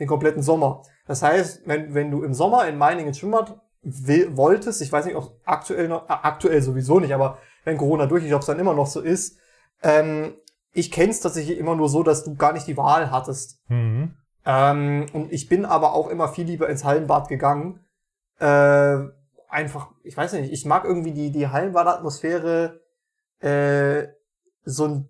Den kompletten Sommer. Das heißt, wenn, wenn du im Sommer in Meiningen Schwimmbad wolltest, ich weiß nicht, ob aktuell noch, äh, aktuell sowieso nicht, aber wenn Corona durch ist, ob es dann immer noch so ist, ähm, ich kenn's tatsächlich immer nur so, dass du gar nicht die Wahl hattest. Mhm. Ähm, und ich bin aber auch immer viel lieber ins Hallenbad gegangen. Äh, einfach, ich weiß nicht, ich mag irgendwie die, die Hallenbadatmosphäre äh, so ein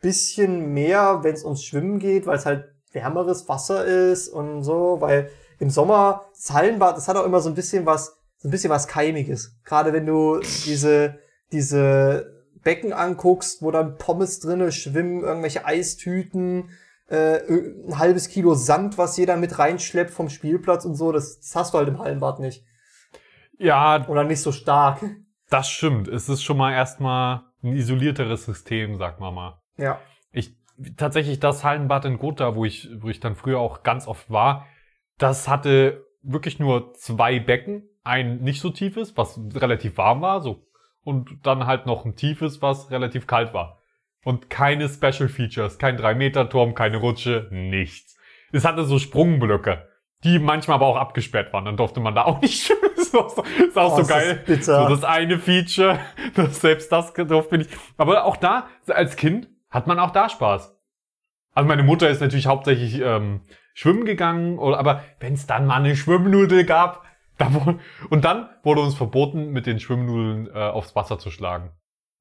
bisschen mehr, wenn es ums Schwimmen geht, weil es halt wärmeres Wasser ist und so, weil im Sommer das Hallenbad, das hat auch immer so ein bisschen was, so ein bisschen was Keimiges. Gerade wenn du diese, diese Becken anguckst, wo dann Pommes drinne schwimmen, irgendwelche Eistüten, äh, ein halbes Kilo Sand, was jeder mit reinschleppt vom Spielplatz und so, das, das hast du halt im Hallenbad nicht. Ja, Oder nicht so stark. das stimmt. Es ist schon mal erstmal ein isolierteres System, sag mal mal. Ja. Ich, tatsächlich das Hallenbad in Gotha, wo ich, wo ich dann früher auch ganz oft war, das hatte wirklich nur zwei Becken. Ein nicht so tiefes, was relativ warm war, so. Und dann halt noch ein tiefes, was relativ kalt war. Und keine Special Features, kein 3-Meter-Turm, keine Rutsche, nichts. Es hatte so Sprungblöcke, die manchmal aber auch abgesperrt waren. Dann durfte man da auch nicht schwimmen. ist auch so, ist auch Oh, so das geil. bitter. So das eine Feature, das selbst das durfte ich. Aber auch da, als Kind, hat man auch da Spaß. Also meine Mutter ist natürlich hauptsächlich ähm, schwimmen gegangen, oder, aber wenn es dann mal eine Schwimmnudel gab, da wurde, und dann wurde uns verboten, mit den Schwimmnudeln äh, aufs Wasser zu schlagen.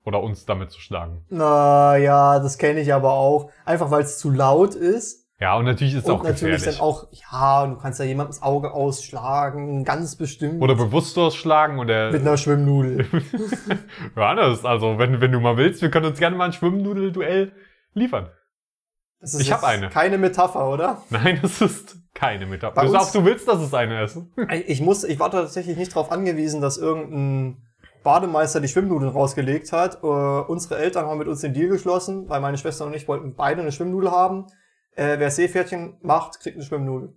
Oder uns damit zu schlagen. Na ja, das kenne ich aber auch. Einfach weil es zu laut ist. Ja, und natürlich ist es und auch natürlich gefährlich. dann auch, ja, und du kannst ja jemandem das Auge ausschlagen, ganz bestimmt. Oder bewusstlos schlagen oder mit einer Schwimmnudel. ja, das ist also, wenn, wenn du mal willst, wir können uns gerne mal ein Schwimmnudel-Duell liefern. Das ist Ich hab jetzt eine. Keine Metapher, oder? Nein, das ist keine Metapher. Bei Du sagst, du willst, dass es eine ist. Ich muss, ich war tatsächlich nicht darauf angewiesen, dass irgendein Bademeister die Schwimmnudeln rausgelegt hat. Äh, unsere Eltern haben mit uns den Deal geschlossen, weil meine Schwester und ich wollten beide eine Schwimmnudel haben. Äh, wer Seepferdchen macht, kriegt eine Schwimmnudel.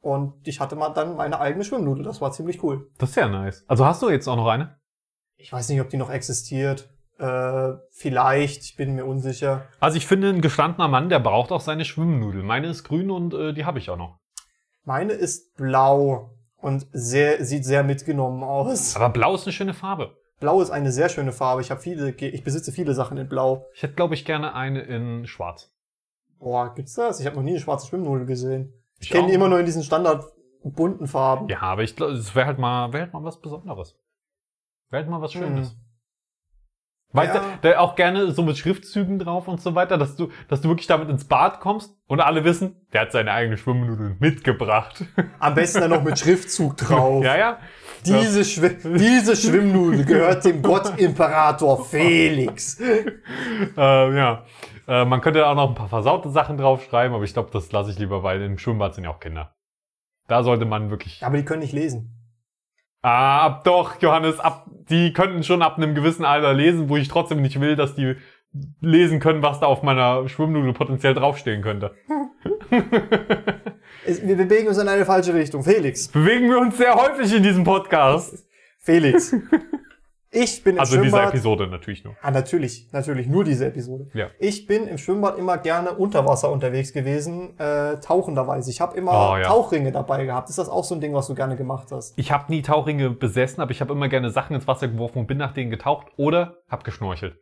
Und ich hatte mal dann meine eigene Schwimmnudel. Das war ziemlich cool. Das ist ja nice. Also hast du jetzt auch noch eine? Ich weiß nicht, ob die noch existiert. Äh, vielleicht, ich bin mir unsicher. Also ich finde, ein gestandener Mann, der braucht auch seine Schwimmnudel. Meine ist grün und äh, die habe ich auch noch. Meine ist blau und sehr, sieht sehr mitgenommen aus. Aber blau ist eine schöne Farbe. Blau ist eine sehr schöne Farbe. Ich habe viele, ich besitze viele Sachen in Blau. Ich hätte, glaube ich, gerne eine in schwarz. Boah, gibt's das? Ich habe noch nie eine schwarze Schwimmnudel gesehen. Ich, Ich kenne die immer nur in diesen standard bunten Farben. Ja, aber ich glaube, es wäre halt mal, wäre halt mal was Besonderes. Wäre halt mal was Schönes. Hm. Weißt Ja. du, der auch gerne so mit Schriftzügen drauf und so weiter, dass du, dass du wirklich damit ins Bad kommst und alle wissen, der hat seine eigene Schwimmnudel mitgebracht. Am besten dann noch mit Schriftzug drauf. ja, ja. Diese, Schwi diese Schwimmnudel gehört dem Gott-Imperator Felix. Äh, ja. Äh, man könnte auch noch ein paar versaute Sachen draufschreiben, aber ich glaube, das lasse ich lieber, weil im Schwimmbad sind ja auch Kinder. Da sollte man wirklich. Aber die können nicht lesen. Ah, ab doch, Johannes, ab, die könnten schon ab einem gewissen Alter lesen, wo ich trotzdem nicht will, dass die lesen können, was da auf meiner Schwimmnudel potenziell draufstehen könnte. Wir bewegen uns in eine falsche Richtung. Felix. Bewegen wir uns sehr häufig in diesem Podcast. Felix. Ich bin im Also in dieser Schwimmbad. Episode natürlich nur. Ah, natürlich, natürlich, nur diese Episode. Ja. Ich bin im Schwimmbad immer gerne unter Wasser unterwegs gewesen, äh, tauchenderweise. Ich habe immer Oh, ja. Tauchringe dabei gehabt. Ist das auch so ein Ding, was du gerne gemacht hast? Ich habe nie Tauchringe besessen, aber ich habe immer gerne Sachen ins Wasser geworfen und bin nach denen getaucht oder hab geschnorchelt.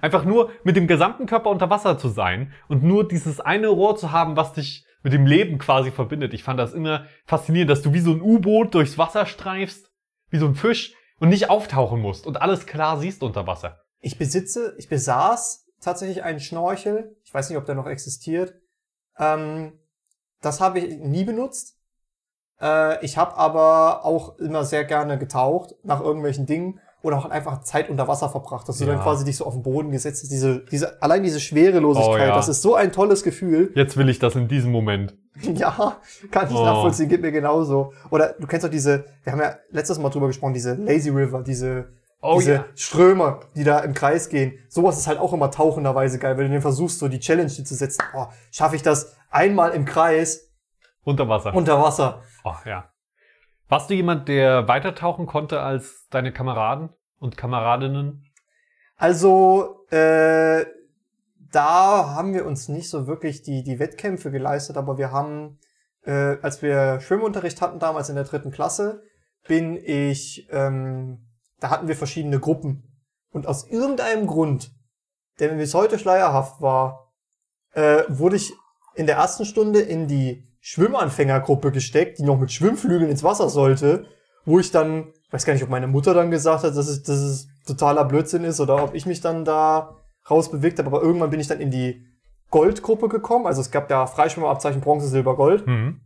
Einfach nur mit dem gesamten Körper unter Wasser zu sein und nur dieses eine Rohr zu haben, was dich mit dem Leben quasi verbindet. Ich fand das immer faszinierend, dass du wie so ein U-Boot durchs Wasser streifst, wie so ein Fisch und nicht auftauchen musst und alles klar siehst unter Wasser. Ich besitze, ich besaß tatsächlich einen Schnorchel. Ich weiß nicht, ob der noch existiert. Ähm, das habe ich nie benutzt. Äh, ich habe aber auch immer sehr gerne getaucht nach irgendwelchen Dingen oder auch einfach Zeit unter Wasser verbracht, dass du Ja. dann quasi dich so auf den Boden gesetzt hast. Diese, diese, allein diese Schwerelosigkeit, Oh ja. das ist so ein tolles Gefühl. Jetzt will ich das in diesem Moment. Ja, kann ich Oh. nachvollziehen, geht mir genauso. Oder du kennst doch diese, wir haben ja letztes Mal drüber gesprochen, diese Lazy River, diese, Oh diese ja. Ströme, die da im Kreis gehen. Sowas ist halt auch immer tauchenderweise geil, wenn du den versuchst, so die Challenge zu setzen. Oh, schaffe ich das einmal im Kreis Unter Wasser. unter Wasser? oh, ja. Warst du jemand, der weiter tauchen konnte als deine Kameraden und Kameradinnen? Also, äh, da haben wir uns nicht so wirklich die, die Wettkämpfe geleistet, aber wir haben, äh, als wir Schwimmunterricht hatten damals in der dritten Klasse, bin ich, ähm, da hatten wir verschiedene Gruppen. Und aus irgendeinem Grund, der mir bis heute schleierhaft war, äh, wurde ich in der ersten Stunde in die Schwimmanfängergruppe gesteckt, die noch mit Schwimmflügeln ins Wasser sollte, wo ich dann, weiß gar nicht, ob meine Mutter dann gesagt hat, dass es, dass es totaler Blödsinn ist oder ob ich mich dann da rausbewegt habe, aber irgendwann bin ich dann in die Goldgruppe gekommen, also es gab ja Freischwimmerabzeichen Bronze, Silber, Gold Mhm.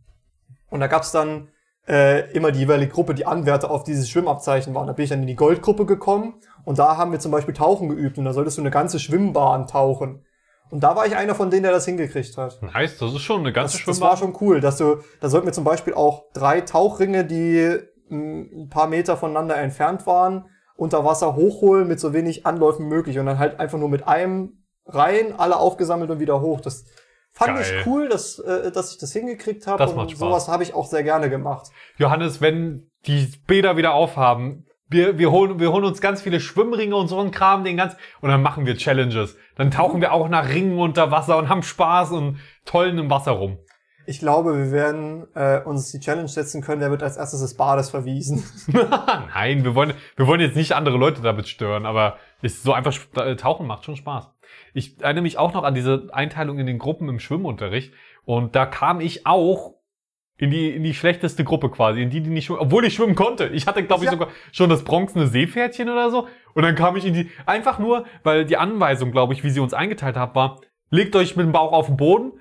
und da gab's dann äh, immer die jeweilige Gruppe, die Anwärter auf dieses Schwimmabzeichen waren. Da bin ich dann in die Goldgruppe gekommen und da haben wir zum Beispiel Tauchen geübt und da solltest du eine ganze Schwimmbahn tauchen. Und da war ich einer von denen, der das hingekriegt hat. Nice, das ist schon eine ganze Das, das war Schwimmbahn. schon cool, dass du, da sollten wir zum Beispiel auch drei Tauchringe, die ein paar Meter voneinander entfernt waren, unter Wasser hochholen mit so wenig Anläufen möglich und dann halt einfach nur mit einem rein, alle aufgesammelt und wieder hoch. Das fand Geil. ich cool, dass, äh, dass ich das hingekriegt habe. Das und macht Spaß. sowas habe ich auch sehr gerne gemacht. Johannes, wenn die Bäder wieder aufhaben, wir, wir, holen, wir holen uns ganz viele Schwimmringe und so einen Kram, den ganz, und dann machen wir Challenges. Dann tauchen wir auch nach Ringen unter Wasser und haben Spaß und tollen im Wasser rum. Ich glaube, wir werden äh, uns die Challenge setzen können, der wird als erstes des Bades verwiesen. Nein, wir wollen, wir wollen jetzt nicht andere Leute damit stören, aber ist so einfach äh, tauchen macht schon Spaß. Ich erinnere mich auch noch an diese Einteilung in den Gruppen im Schwimmunterricht und da kam ich auch in die, in die schlechteste Gruppe quasi, in die, die nicht schwimmen, obwohl ich schwimmen konnte. Ich hatte, glaube ich, Ja. sogar schon das bronzene Seepferdchen oder so. Und dann kam ich in die, einfach nur, weil die Anweisung, glaube ich, wie sie uns eingeteilt hat, war, legt euch mit dem Bauch auf den Boden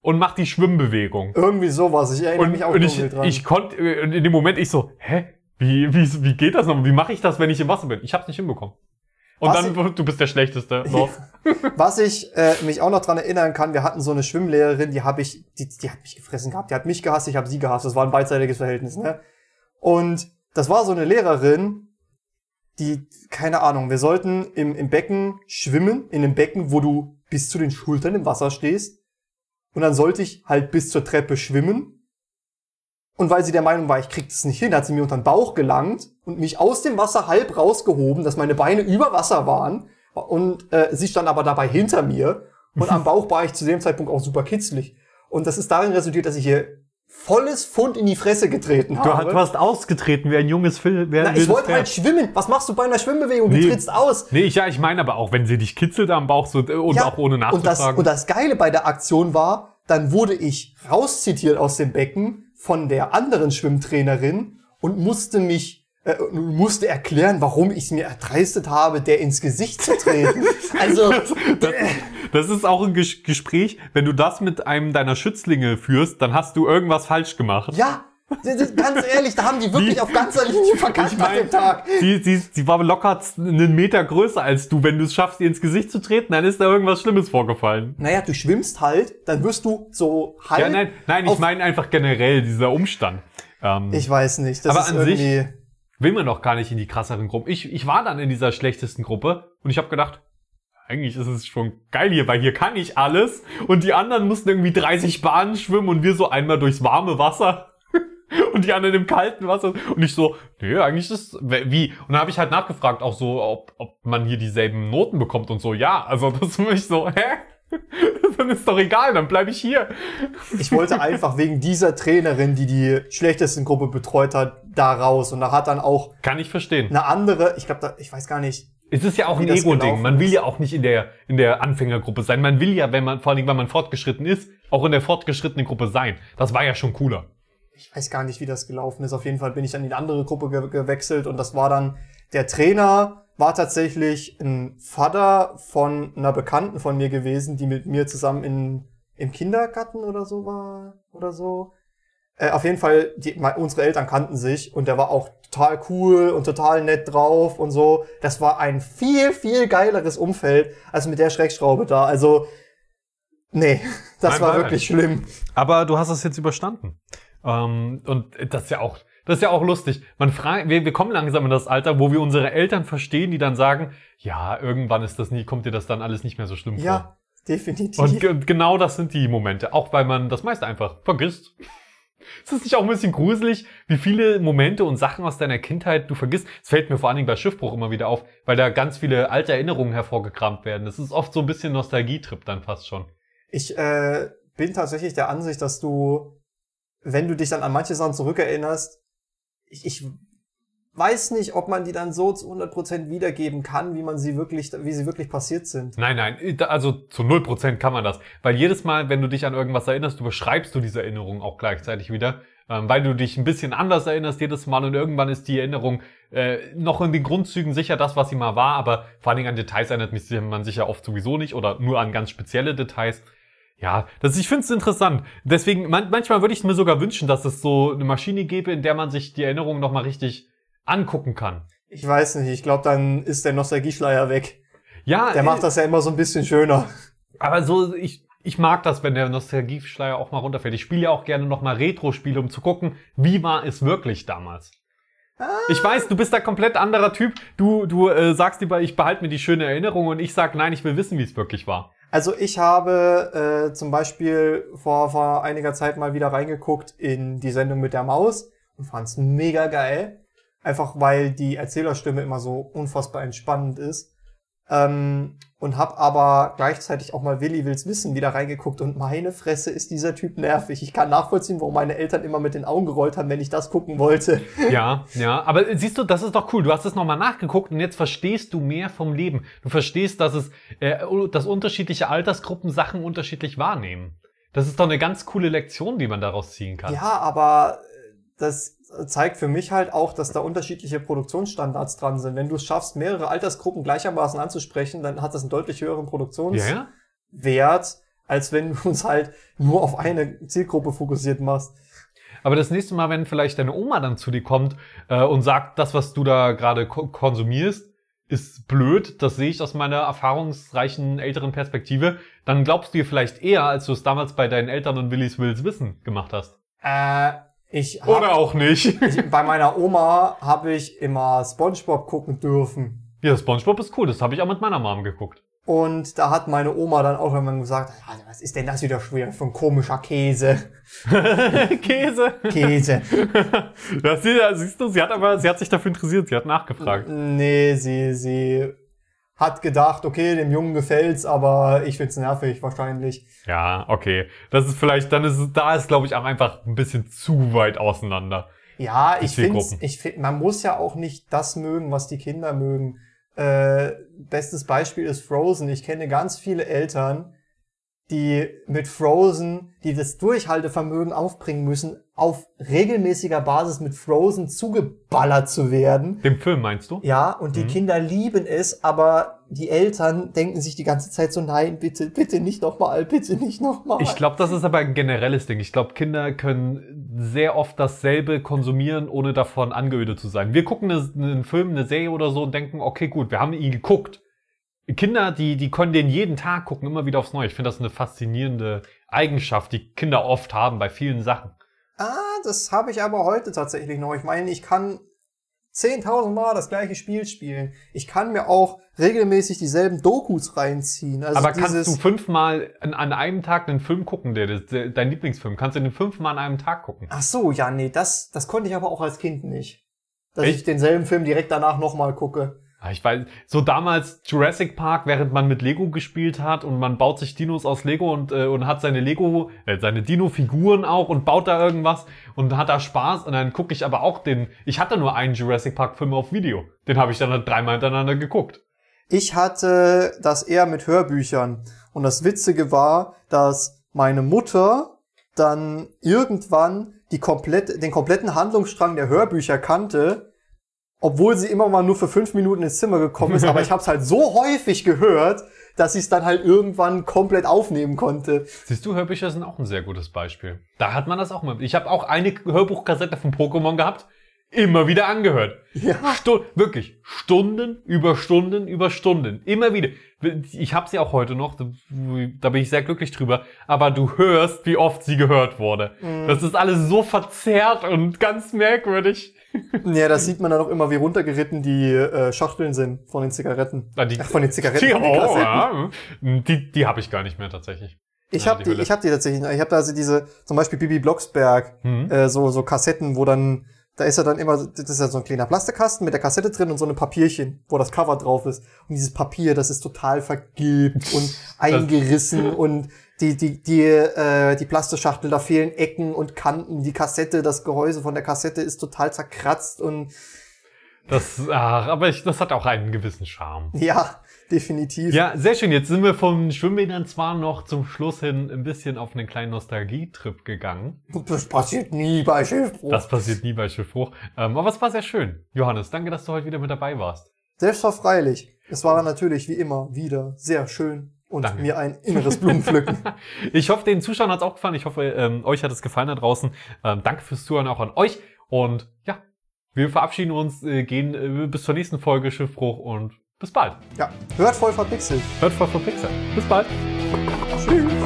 und macht die Schwimmbewegung. Irgendwie sowas. Ich erinnere Und, mich auch und ich, dran. ich konnte, äh, in dem Moment ich so, hä? Wie, wie, wie geht das noch? Wie mache ich das, wenn ich im Wasser bin? Ich hab's nicht hinbekommen. Und Was dann, du bist der Schlechteste. noch. Was ich äh, mich auch noch dran erinnern kann, wir hatten so eine Schwimmlehrerin, die habe ich, die, die hat mich gefressen gehabt, die hat mich gehasst, ich habe sie gehasst. Das war ein beidseitiges Verhältnis, ne? Und das war so eine Lehrerin, die, keine Ahnung, wir sollten im, im Becken schwimmen, in einem Becken, wo du bis zu den Schultern im Wasser stehst. Und dann sollte ich halt bis zur Treppe schwimmen. Und weil sie der Meinung war, ich krieg das nicht hin, hat sie mir unter den Bauch gelangt und mich aus dem Wasser halb rausgehoben, dass meine Beine über Wasser waren. Und äh, sie stand aber dabei hinter mir. Und am Bauch war ich zu dem Zeitpunkt auch super kitzlig. Und das ist darin resultiert, dass ich hier volles Pfund in die Fresse getreten Du habe. hast ausgetreten wie ein junges ein Na, ich wollte halt schwimmen. Was machst du bei einer Schwimmbewegung? Du Nee. trittst aus. Nee, ich, ja, ich meine aber auch, wenn sie dich kitzelt am Bauch so, äh, und Ja, auch ohne und das, nachzufragen. und das Geile bei der Aktion war, dann wurde ich rauszitiert aus dem Becken von der anderen Schwimmtrainerin und musste mich äh, musste erklären, warum ich es mir erdreistet habe, der ins Gesicht zu treten. also das, das ist auch ein Ges Gespräch, wenn du das mit einem deiner Schützlinge führst, dann hast du irgendwas falsch gemacht. ja, das ganz ehrlich, da haben die wirklich Die- auf ganzer Linie verkackt Ich nach meine, dem Tag. sie, sie, sie war locker einen Meter größer als du. Wenn du es schaffst, ihr ins Gesicht zu treten, dann ist da irgendwas Schlimmes vorgefallen. Naja, du schwimmst halt, dann wirst du so halb. Ja, nein, nein, ich meine einfach generell dieser Umstand. Ähm, Ich weiß nicht. Das Aber ist an sich- irgendwie. Will man doch gar nicht in die krasseren Gruppen. Ich, ich war dann in dieser schlechtesten Gruppe und ich habe gedacht, eigentlich ist es schon geil hier, weil hier kann ich alles und die anderen mussten irgendwie 30 Bahnen schwimmen und wir so einmal durchs warme Wasser und die anderen im kalten Wasser und ich so, nee, eigentlich ist wie und dann habe ich halt nachgefragt auch so, ob, ob man hier dieselben Noten bekommt und so, ja, also das war ich so, hä? dann ist doch egal, dann bleibe ich hier. Ich wollte einfach wegen dieser Trainerin, die die schlechtesten Gruppe betreut hat, da raus. Und da hat dann auch Kann ich verstehen. eine andere, ich glaube, da, ich weiß gar nicht. Es ist ja auch ein Ego-Ding. Man will ja auch nicht in der, in der Anfängergruppe sein. Man will ja, wenn man, vor allem, wenn man fortgeschritten ist, auch in der fortgeschrittenen Gruppe sein. Das war ja schon cooler. Ich weiß gar nicht, wie das gelaufen ist. Auf jeden Fall bin ich dann in die andere Gruppe ge gewechselt und das war dann, der Trainer war tatsächlich ein Vater von einer Bekannten von mir gewesen, die mit mir zusammen in, im Kindergarten oder so war, oder so. Äh, auf jeden Fall, die, mein, unsere Eltern kannten sich und der war auch total cool und total nett drauf und so. Das war ein viel, viel geileres Umfeld als mit der Schreckschraube da. Also, nee, das Mein war Beileid. wirklich schlimm. Aber du hast es jetzt überstanden. Ähm, und das ist ja auch, das ist ja auch lustig. Man fragt, wir, wir kommen langsam in das Alter, wo wir unsere Eltern verstehen, die dann sagen, ja, irgendwann ist das nie, kommt dir das dann alles nicht mehr so schlimm vor. Ja, definitiv. Und ge genau das sind die Momente. Auch weil man das meiste einfach vergisst. Ist es nicht auch ein bisschen gruselig, wie viele Momente und Sachen aus deiner Kindheit du vergisst? Es fällt mir vor allen Dingen bei Schiffbruch immer wieder auf, weil da ganz viele alte Erinnerungen hervorgekramt werden. Das ist oft so ein bisschen Nostalgietrip dann fast schon. Ich äh, bin tatsächlich der Ansicht, dass du, wenn du dich dann an manche Sachen zurückerinnerst, ich, ich weiß nicht, ob man die dann so zu 100% wiedergeben kann, wie man sie wirklich, wie sie wirklich passiert sind. Nein, nein, da- also zu 0% kann man das. Weil jedes Mal, wenn du dich an irgendwas erinnerst, du beschreibst du diese Erinnerung auch gleichzeitig wieder. Ähm, weil du dich ein bisschen anders erinnerst jedes Mal und irgendwann ist die Erinnerung äh, noch in den Grundzügen sicher das, was sie mal war, aber vor allen Dingen an Details erinnert man sich ja oft sowieso nicht oder nur an ganz spezielle Details. Ja, das, ich finde es interessant. Deswegen, man, manchmal würde ich mir sogar wünschen, dass es so eine Maschine gäbe, in der man sich die Erinnerung nochmal richtig angucken kann. Ich weiß nicht, ich glaube, dann ist der Nostalgieschleier weg. Ja, Der äh, macht das ja immer so ein bisschen schöner. Aber so, ich, ich mag das, wenn der Nostalgieschleier auch mal runterfällt. Ich spiele ja auch gerne nochmal Retro-Spiele, um zu gucken, wie war es wirklich damals. Ich weiß, du bist da komplett anderer Typ. Du, du äh, sagst lieber, ich behalte mir die schöne Erinnerung und ich sag, nein, ich will wissen, wie es wirklich war. Also ich habe äh, zum Beispiel vor, vor einiger Zeit mal wieder reingeguckt in die Sendung mit der Maus und fand es mega geil. Einfach weil die Erzählerstimme immer so unfassbar entspannend ist. Ähm, und hab aber gleichzeitig auch mal Willi Wills Wissen wieder reingeguckt und meine Fresse ist dieser Typ nervig. Ich kann nachvollziehen, warum meine Eltern immer mit den Augen gerollt haben, wenn ich das gucken wollte. Ja, ja, aber siehst du, das ist doch cool. Du hast es nochmal nachgeguckt und jetzt verstehst du mehr vom Leben. Du verstehst, dass es, äh, dass unterschiedliche Altersgruppen Sachen unterschiedlich wahrnehmen. Das ist doch eine ganz coole Lektion, die man daraus ziehen kann. Ja, aber das zeigt für mich halt auch, dass da unterschiedliche Produktionsstandards dran sind. Wenn du es schaffst, mehrere Altersgruppen gleichermaßen anzusprechen, dann hat das einen deutlich höheren Produktionswert, ja, als wenn du uns halt nur auf eine Zielgruppe fokussiert machst. Aber das nächste Mal, wenn vielleicht deine Oma dann zu dir kommt äh, und sagt, das, was du da gerade ko konsumierst, ist blöd, das sehe ich aus meiner erfahrungsreichen älteren Perspektive, dann glaubst du ihr vielleicht eher, als du es damals bei deinen Eltern und Willis Wills Wissen gemacht hast. Äh, ich hab, Oder auch nicht. ich, bei meiner Oma habe ich immer SpongeBob gucken dürfen. ja, SpongeBob ist cool, das habe ich auch mit meiner Mom geguckt. Und da hat meine Oma dann auch irgendwann gesagt, "Ah, was ist denn das wieder schwer für ein komischer Käse? Käse. Käse. Das, sie- siehst du, sie hat aber, sie hat sich dafür interessiert, sie hat nachgefragt. Nee, sie, sie hat gedacht, okay, dem Jungen gefällt's, aber ich find's nervig wahrscheinlich. Ja, okay. Das ist vielleicht, dann ist es, da ist, glaube ich, auch einfach ein bisschen zu weit auseinander. Ja, ich finde, ich find, man muss ja auch nicht das mögen, was die Kinder mögen. Äh, bestes Beispiel ist Frozen. Ich kenne ganz viele Eltern, die mit Frozen, die das Durchhaltevermögen aufbringen müssen, auf regelmäßiger Basis mit Frozen zugeballert zu werden. Dem Film meinst du? Ja, und die Mhm. Kinder lieben es, aber die Eltern denken sich die ganze Zeit so, nein, bitte, bitte nicht nochmal, bitte nicht nochmal. Ich glaube, das ist aber ein generelles Ding. Ich glaube, Kinder können sehr oft dasselbe konsumieren, ohne davon angeödet zu sein. Wir gucken eine, einen Film, eine Serie oder so und denken, okay, gut, wir haben ihn geguckt. Kinder, die, die können den jeden Tag gucken, immer wieder aufs Neue. Ich finde das eine faszinierende Eigenschaft, die Kinder oft haben bei vielen Sachen. Ah, das habe ich aber heute tatsächlich noch. Ich meine, ich kann 10.000 Mal das gleiche Spiel spielen. Ich kann mir auch regelmäßig dieselben Dokus reinziehen. Also aber kannst du fünfmal an, an einem Tag einen Film gucken, der, der dein Lieblingsfilm? Kannst du den fünfmal an einem Tag gucken? Ach so, ja, nee, das, das konnte ich aber auch als Kind nicht. Dass Echt? ich denselben Film direkt danach nochmal gucke. Ah, Ich weiß, so damals Jurassic Park, während man mit Lego gespielt hat und man baut sich Dinos aus Lego und, äh, und hat seine Lego, äh, seine Dino-Figuren auch und baut da irgendwas und hat da Spaß und dann gucke ich aber auch den, ich hatte nur einen Jurassic Park Film auf Video. Den habe ich dann halt dreimal hintereinander geguckt. Ich hatte das eher mit Hörbüchern. Und das Witzige war, dass meine Mutter dann irgendwann die komplett, den kompletten Handlungsstrang der Hörbücher kannte, obwohl sie immer mal nur für fünf Minuten ins Zimmer gekommen ist. aber ich habe es halt so häufig gehört, dass ich es dann halt irgendwann komplett aufnehmen konnte. Siehst du, Hörbücher sind auch ein sehr gutes Beispiel. Da hat man das auch mal. Ich habe auch eine Hörbuchkassette von Pokémon gehabt, immer wieder angehört. Ja. Stu wirklich Stunden über Stunden über Stunden, immer wieder. Ich habe sie auch heute noch, da bin ich sehr glücklich drüber. Aber du hörst, wie oft sie gehört wurde. Das ist alles so verzerrt und ganz merkwürdig. Ja, das sieht man dann auch immer, wie runtergeritten die äh, Schachteln sind von den Zigaretten. Ah, die, Ach, von den Zigaretten, Die, von den oh, ja. die, die habe ich gar nicht mehr tatsächlich. Ich habe die ich hab die tatsächlich. Ich habe da also diese, zum Beispiel Bibi Blocksberg, Mhm. äh, so so Kassetten, wo dann da ist ja dann immer, das ist ja so ein kleiner Plastikkasten mit der Kassette drin und so ein Papierchen, wo das Cover drauf ist. Und dieses Papier, das ist total vergilbt und eingerissen und die, die, die, äh, die Plastischachtel, da fehlen Ecken und Kanten. Die Kassette, das Gehäuse von der Kassette ist total zerkratzt und Das, ach, aber ich, das hat auch einen gewissen Charme. Ja, definitiv. Ja, sehr schön. Jetzt sind wir vom Schwimmbädern zwar noch zum Schluss hin ein bisschen auf einen kleinen Nostalgietrip gegangen. Das passiert nie bei Schiffbruch. Das passiert nie bei Schiffbruch. Ähm, aber es war sehr schön. Johannes, danke, dass du heute wieder mit dabei warst. Selbstverfreilich. Es war natürlich wie immer wieder sehr schön und Danke. mir ein inneres Blumenpflücken. Ich hoffe, den Zuschauern hat es auch gefallen. Ich hoffe, ähm, euch hat es gefallen da draußen. Ähm, danke fürs Zuhören auch an euch. Und ja, wir verabschieden uns, äh, gehen äh, bis zur nächsten Folge Schiffbruch und bis bald. ja, hört voll verpixelt. Hört voll von Pixar. Bis bald. Tschüss.